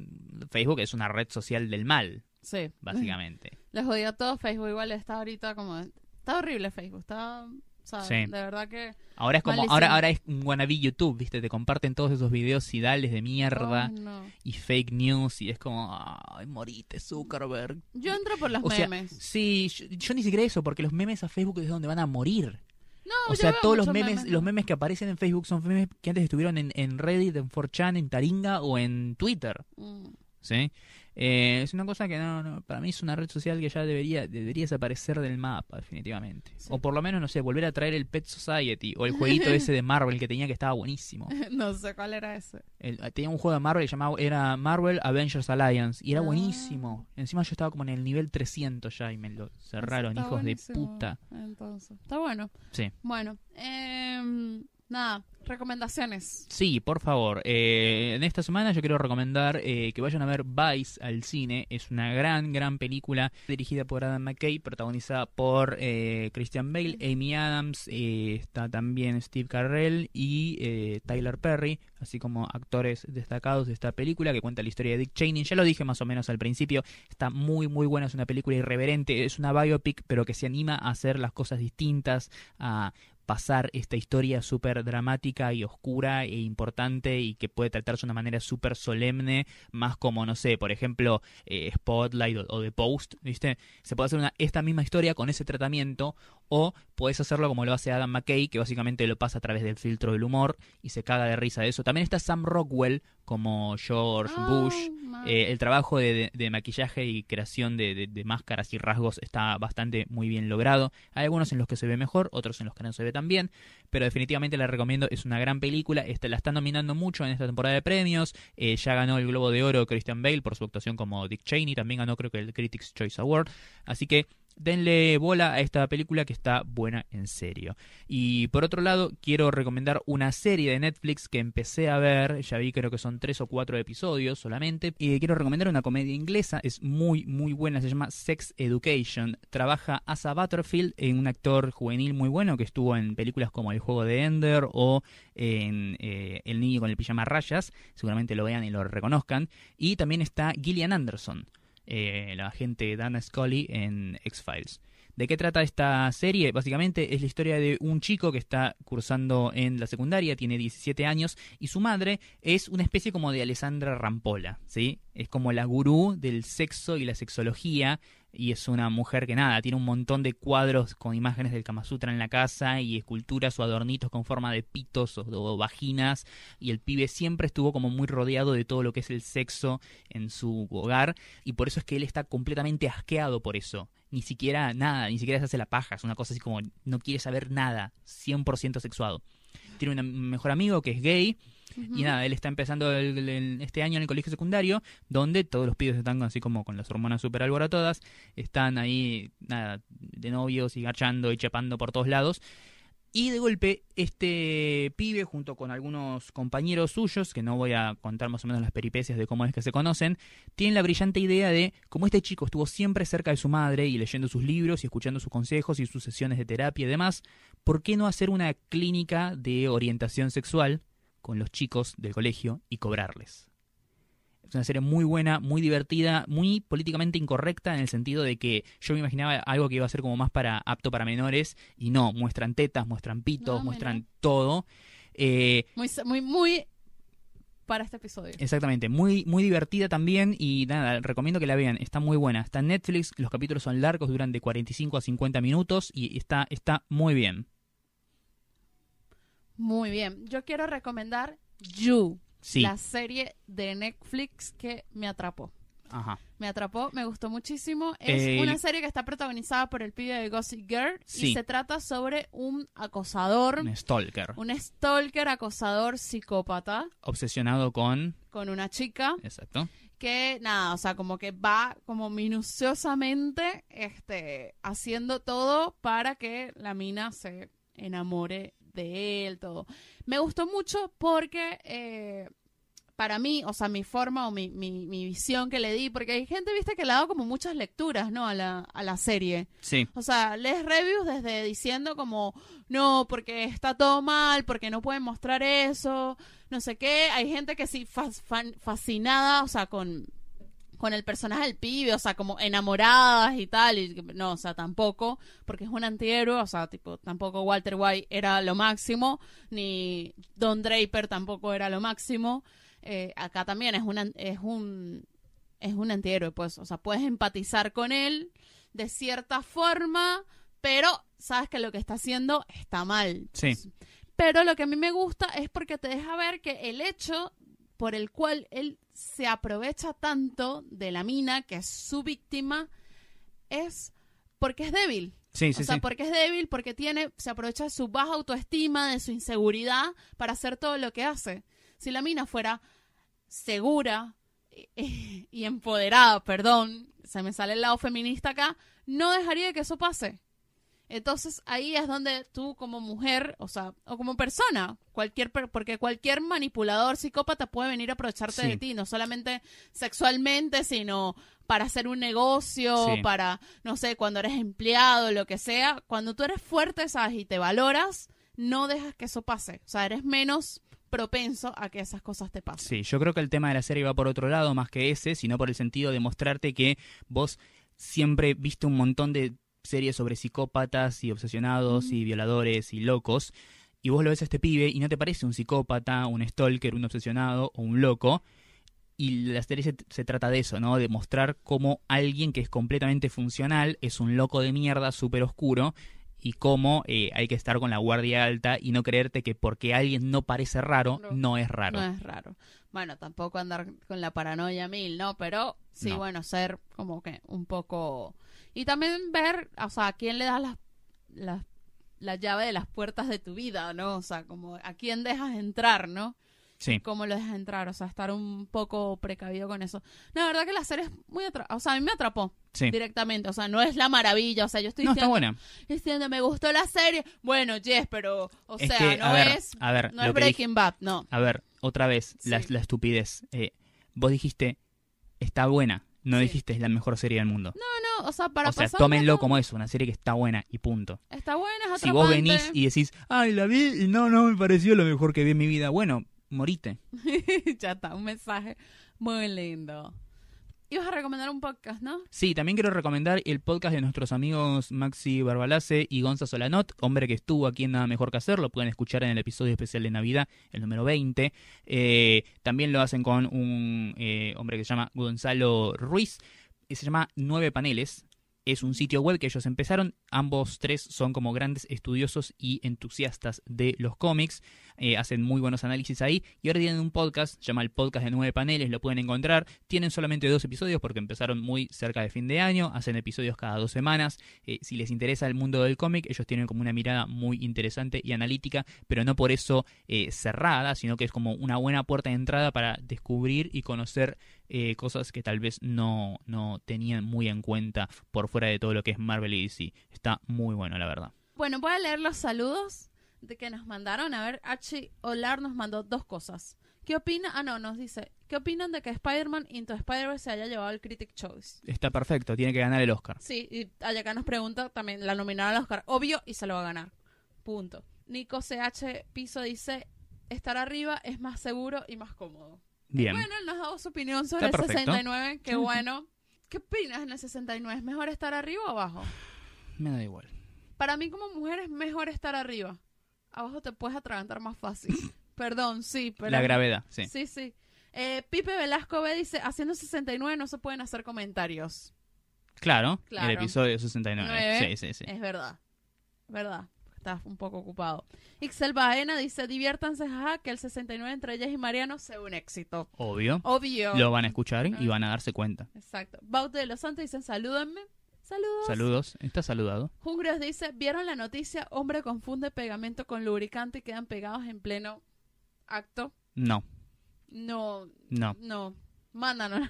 Facebook es una red social del mal, Sí. básicamente. Les odio a todos. Facebook igual está ahorita como... Está horrible Facebook. Está... O sea, Sí. de verdad que... Ahora es como, Malísimo. ahora, ahora es un wannabe YouTube, ¿viste? Te comparten todos esos videos sidales de mierda no. y fake news y es como, ay, morite, Zuckerberg. Yo entro por los O sea, memes. Sí, yo, yo ni siquiera eso, porque los memes a Facebook es donde van a morir. No, O sea, todos los memes, los memes que aparecen en Facebook son memes que antes estuvieron en, en Reddit, en 4chan, en Taringa o en Twitter. Mm. ¿Sí? Eh, es una cosa que no, no, para mí es una red social que ya debería, debería desaparecer del mapa, definitivamente. Sí. O por lo menos, no sé, volver a traer el Pet Society o el jueguito ese de Marvel que tenía que estaba buenísimo. no sé cuál era ese. El- tenía un juego de Marvel llamado era Marvel Avengers Alliance y era Ah. buenísimo. Encima yo estaba como en el nivel 300 ya y me lo cerraron, hijos de puta. Entonces, está bueno. Sí. Bueno, em, nada, recomendaciones. Sí, por favor. Eh, en esta semana yo quiero recomendar eh, que vayan a ver Vice al cine. Es una gran, gran película dirigida por Adam McKay, protagonizada por eh, Christian Bale, Amy Adams, eh, está también Steve Carell y eh, Tyler Perry, así como actores destacados de esta película que cuenta la historia de Dick Cheney. Ya lo dije más o menos al principio, está muy, muy buena, es una película irreverente, es una biopic, pero que se anima a hacer las cosas distintas, a pasar esta historia súper dramática y oscura e importante y que puede tratarse de una manera súper solemne, más como, no sé, por ejemplo, eh, Spotlight o, o The Post, ¿viste? Se puede hacer una, esta misma historia con ese tratamiento o puedes hacerlo como lo hace Adam McKay, que básicamente lo pasa a través del filtro del humor y se caga de risa de eso. También está Sam Rockwell como George Ah, Bush. Eh, el trabajo de, de- de maquillaje y creación de máscaras y rasgos está bastante muy bien logrado. Hay algunos en los que se ve mejor, otros en los que no se ve tan bien, pero definitivamente la recomiendo. Es una gran película. Esta, la están nominando mucho en esta temporada de premios. Eh, ya ganó el Globo de Oro Christian Bale por su actuación como Dick Cheney. También ganó creo que el Critics Choice Award. Así que denle bola a esta película que está buena en serio. Y por otro lado, quiero recomendar una serie de Netflix que empecé a ver, ya vi creo que son tres o cuatro episodios solamente, y quiero recomendar una comedia inglesa, es muy muy buena, se llama Sex Education. Trabaja Asa Butterfield, en un actor juvenil muy bueno que estuvo en películas como El juego de Ender o en eh, El niño con el pijama rayas, seguramente lo vean y lo reconozcan, y también está Gillian Anderson eh, la agente Dana Scully en X-Files. ¿De qué trata esta serie? Básicamente es la historia de un chico que está cursando en la secundaria, tiene 17 años, y su madre es una especie como de Alessandra Rampola, ¿sí? Es como la gurú del sexo y la sexología, y es una mujer que nada, tiene un montón de cuadros con imágenes del Kama Sutra en la casa y esculturas o adornitos con forma de pitos o, vaginas y el pibe siempre estuvo como muy rodeado de todo lo que es el sexo en su hogar y por eso es que él está completamente asqueado por eso. Ni siquiera nada, ni siquiera se hace la paja, es una cosa así como no quiere saber nada, 100% sexuado. Tiene un mejor amigo que es gay y nada, él está empezando este año en el colegio secundario, donde todos los pibes están así como con las hormonas súper alborotadas, están ahí, nada, de novios y garchando y chapando por todos lados. Y de golpe, este pibe, junto con algunos compañeros suyos, que no voy a contar más o menos las peripecias de cómo es que se conocen, tienen la brillante idea de, como este chico estuvo siempre cerca de su madre y leyendo sus libros y escuchando sus consejos y sus sesiones de terapia y demás, ¿por qué no hacer una clínica de orientación sexual con los chicos del colegio y cobrarles. Es una serie muy buena, muy divertida, muy políticamente incorrecta en el sentido de que yo me imaginaba algo que iba a ser como más para apto para menores y no, muestran tetas, muestran pitos, muestran todo. Eh, muy, muy, muy para este episodio. Exactamente, muy, muy divertida también y nada, recomiendo que la vean, está muy buena. Está en Netflix, los capítulos son largos, duran de 45 a 50 minutos y está, está muy bien. Muy bien. Yo quiero recomendar You, la serie de Netflix que me atrapó. Ajá. Me atrapó, me gustó muchísimo. Es una serie que está protagonizada por el pibe de Gossip Girl y se trata sobre un acosador. Un stalker. Un stalker, acosador, psicópata. Obsesionado con... Con una chica. Exacto. Que nada, o sea, como que va como minuciosamente este, haciendo todo para que la mina se enamore de él, todo. Me gustó mucho porque eh, para mí, o sea, mi forma o mi, mi, visión que le di, porque hay gente, viste, que le ha dado como muchas lecturas, ¿no? A la, a la serie. Sí. O sea, lees reviews desde diciendo como, no, porque está todo mal, porque no pueden mostrar eso, no sé qué. Hay gente que sí, fascinada, o sea, con con el personaje del pibe, o sea, como enamoradas y tal, y no, o sea, tampoco, porque es un antihéroe, o sea, tipo, tampoco Walter White era lo máximo, ni Don Draper tampoco era lo máximo. Eh, acá también es un, es un es un antihéroe, pues, o sea, puedes empatizar con él de cierta forma, pero sabes que lo que está haciendo está mal. Sí. Pero lo que a mí me gusta es porque te deja ver que el hecho por el cual él se aprovecha tanto de la mina, que es su víctima, es porque es débil. Sí, sí, o sea, porque es débil, porque tiene, se aprovecha de su baja autoestima, de su inseguridad para hacer todo lo que hace. Si la mina fuera segura y empoderada, perdón, se me sale el lado feminista acá, no dejaría que eso pase. Entonces ahí es donde tú como mujer, o sea, o como persona, cualquier porque cualquier manipulador psicópata puede venir a aprovecharte de ti, no solamente sexualmente, sino para hacer un negocio, para no sé, cuando eres empleado, lo que sea, cuando tú eres fuerte, sabes, y te valoras, no dejas que eso pase, o sea, eres menos propenso a que esas cosas te pasen. Sí, yo creo que el tema de la serie va por otro lado más que ese, sino por el sentido de mostrarte que vos siempre viste un montón de series sobre psicópatas y obsesionados y violadores y locos, y vos lo ves a este pibe y no te parece un psicópata, un stalker, un obsesionado o un loco, y la serie se, trata de eso, ¿no? De mostrar cómo alguien que es completamente funcional es un loco de mierda súper oscuro y cómo eh, hay que estar con la guardia alta y no creerte que porque alguien no parece raro, no, es raro. No es raro. Bueno, tampoco andar con la paranoia mil, ¿no? Pero sí, bueno, ser como que un poco y también ver, o sea, a quién le das la llave de las puertas de tu vida, ¿no? O sea, como a quién dejas entrar, ¿no? Sí. cómo lo dejas entrar, o sea, estar un poco precavido con eso. La verdad que la serie es muy atrapante, o sea, a mí me atrapó Sí. directamente, o sea, no es la maravilla, o sea, yo estoy No, está diciendo, buena. diciendo, me gustó la serie, bueno, yes, pero, o Es sea, que, no a ver, es, a ver, no es Breaking Bad, no. A ver, otra vez, la estupidez. Eh, vos dijiste, está buena. No Sí. dijiste, es la mejor serie del mundo. No, o sea, para o sea, tómenlo como eso, una serie que está buena y punto. Está buena, es atrapante. Si vos venís y decís, ay, la vi y no, no me pareció lo mejor que vi en mi vida, bueno, morite. ya está, un mensaje muy lindo. Ibas a recomendar un podcast, ¿no? Sí, también quiero recomendar el podcast de nuestros amigos Maxi Barbalace y Gonza Solanot, hombre que estuvo aquí en Nada Mejor que Hacer, lo pueden escuchar en el episodio especial de Navidad, el número 20. Eh, también lo hacen con un eh, hombre que se llama Gonzalo Ruiz, y se llama Nueve Paneles. Es un sitio web que ellos empezaron. Ambos tres son como grandes estudiosos y entusiastas de los cómics. Eh, hacen muy buenos análisis ahí. Y ahora tienen un podcast, se llama el podcast de nueve paneles, lo pueden encontrar. Tienen solamente dos episodios porque empezaron muy cerca de fin de año. Hacen episodios cada dos semanas. Eh, si les interesa el mundo del cómic, ellos tienen como una mirada muy interesante y analítica, pero no por eso eh, cerrada, sino que es como una buena puerta de entrada para descubrir y conocer eh, cosas que tal vez no, no tenían muy en cuenta por fuera de todo lo que es Marvel y DC. Está muy bueno, la verdad. Bueno, voy a leer los saludos de que nos mandaron. A ver, H. Olar nos mandó dos cosas. ¿Qué opina? Ah, no, nos dice. ¿Qué opinan de que Spider-Man Into Spider-Verse se haya llevado el Critic Choice? Está perfecto, tiene que ganar el Oscar. Sí, y acá nos pregunta también, la nominaron al Oscar. Obvio, y se lo va a ganar. Punto. Nico CH Piso dice, estar arriba es más seguro y más cómodo. Bien. Bueno, él nos ha dado su opinión sobre el perfecto. 69, qué bueno. ¿Qué opinas en el 69? ¿Es mejor estar arriba o abajo? Me da igual. Para mí como mujer es mejor estar arriba. Abajo te puedes atragantar más fácil. Perdón, sí, pero... La gravedad, sí. Sí, sí. Eh, Pipe Velasco B dice, haciendo 69 no se pueden hacer comentarios. Claro, Claro. el episodio 69. Nueve. Sí, sí, sí. Es verdad. Verdad. Un poco ocupado. Ixel Baena dice, diviértanse, jaja, que el 69 entre ellas y Mariano sea un éxito. Obvio. Obvio. Lo van a escuchar y van a darse cuenta. Exacto. Baute de los Santos dicen, salúdenme. Saludos. Saludos. Está saludado. Jungrios dice, ¿vieron la noticia? Hombre confunde pegamento con lubricante y quedan pegados en pleno acto. No, No, no. no. Mándanos.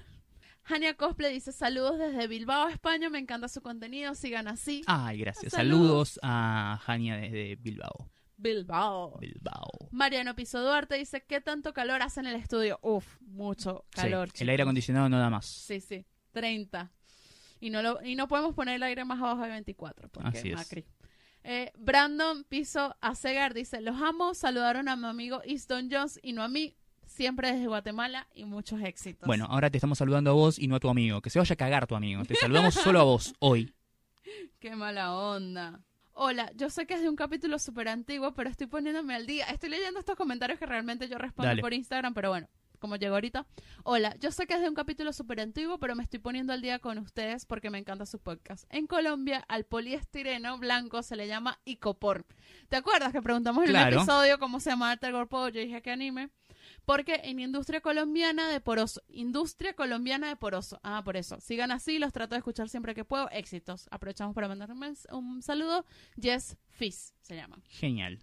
Hania Cosplay dice, saludos desde Bilbao, España. Me encanta su contenido. Sigan así. Ay, gracias. Saludos. Saludos a Jania desde Bilbao. Bilbao. Bilbao. Mariano Piso Duarte dice, ¿qué tanto calor hace en el estudio? Uf, mucho calor. Sí, el aire acondicionado no da más. Sí, sí, 30. Y no, lo, y no podemos poner el aire más abajo de 24, porque Así es. Macri. Eh, Brandon Piso Acegar dice, los amo, saludaron a mi amigo Easton Jones y no a mí, siempre desde Guatemala y muchos éxitos. Bueno, ahora te estamos saludando a vos y no a tu amigo. Que se vaya a cagar tu amigo. Te saludamos solo a vos hoy. Qué mala onda. Hola, yo sé que es de un capítulo súper antiguo, pero estoy poniéndome al día. Estoy leyendo estos comentarios que realmente yo respondo Dale. por Instagram, pero bueno, como llegó ahorita. Hola, yo sé que es de un capítulo súper antiguo, pero me estoy poniendo al día con ustedes porque me encanta su podcast. En Colombia, al poliestireno blanco se le llama icopor. ¿Te acuerdas que preguntamos en Claro. el episodio cómo se llama el Gorpo? Yo dije que anime. Porque en industria colombiana de poroso. Industria colombiana de poroso. Ah, por eso. Sigan así, los trato de escuchar siempre que puedo. Éxitos. Aprovechamos para mandar un, saludo. Jess Fizz se llama. Genial.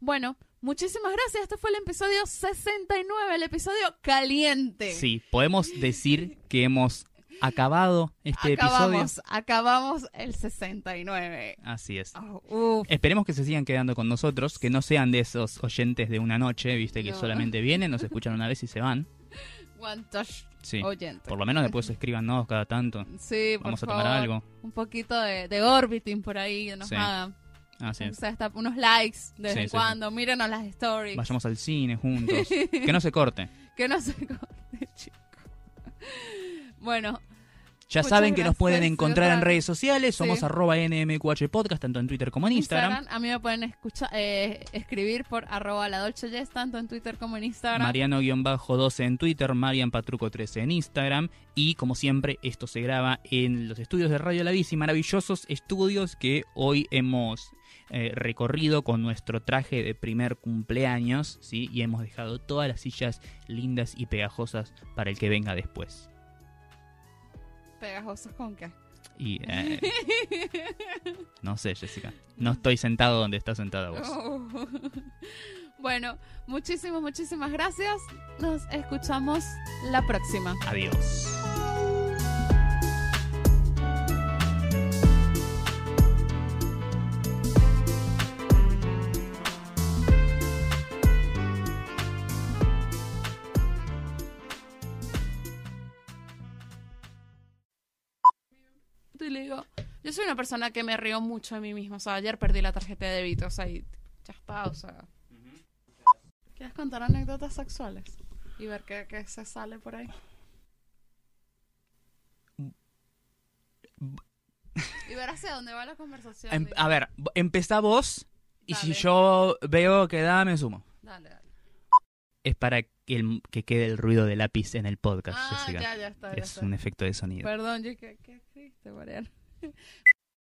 Bueno, muchísimas gracias. Este fue el episodio 69, el episodio caliente. Sí, podemos decir que hemos acabado este episodio. acabamos, el 69. Así es. Oh. Esperemos que se sigan quedando con nosotros, que no sean de esos oyentes de una noche, viste, que No. solamente vienen, nos escuchan una vez y se van. One touch Sí. oyente. Por lo menos después escríbanos cada tanto. Sí, por Vamos a favor. tomar algo. Un poquito de, de orbiting por ahí, que nos Sí. hagan. Así O es. sea, hasta unos likes de vez Sí, en cuando. Mírenos las stories. Vayamos al cine juntos. que no se corte. Que no se corte, chico. Bueno, Ya saben que nos pueden encontrar en redes sociales. Somos Sí. arroba NMQH Podcast, tanto en Twitter como en Instagram. Instagram. A mí me pueden escuchar, eh, escribir por arroba la Dolce Jess, tanto en Twitter como en Instagram. Mariano-12 en Twitter, Marian Patruco 13 en Instagram. Y como siempre, esto se graba en los estudios de Radio La Bici, maravillosos estudios que hoy hemos eh, recorrido con nuestro traje de primer cumpleaños, ¿sí? Y hemos dejado todas las sillas lindas y pegajosas para el que venga después. Pegajosos con qué. Y eh, no sé, Jessica. No estoy sentado donde estás sentada vos. Oh. Bueno, muchísimas, muchísimas gracias. Nos escuchamos la próxima. Adiós. Y le digo, yo soy una persona que me río mucho de mí misma. O sea, ayer perdí la tarjeta de débito, o sea, y ya está, o sea. ¿Quieres contar anécdotas sexuales? Y ver qué, qué se sale por ahí. Y ver hacia dónde va la conversación. Em- a ver, empezá vos y si Dale. yo veo que da, me sumo. Dale, dale. Es para que, el- que quede el ruido de lápiz en el podcast, Ah, Jessica. ya, ya está, ya es está. un efecto de sonido. Perdón, yo, ¿qué, qué Mariana?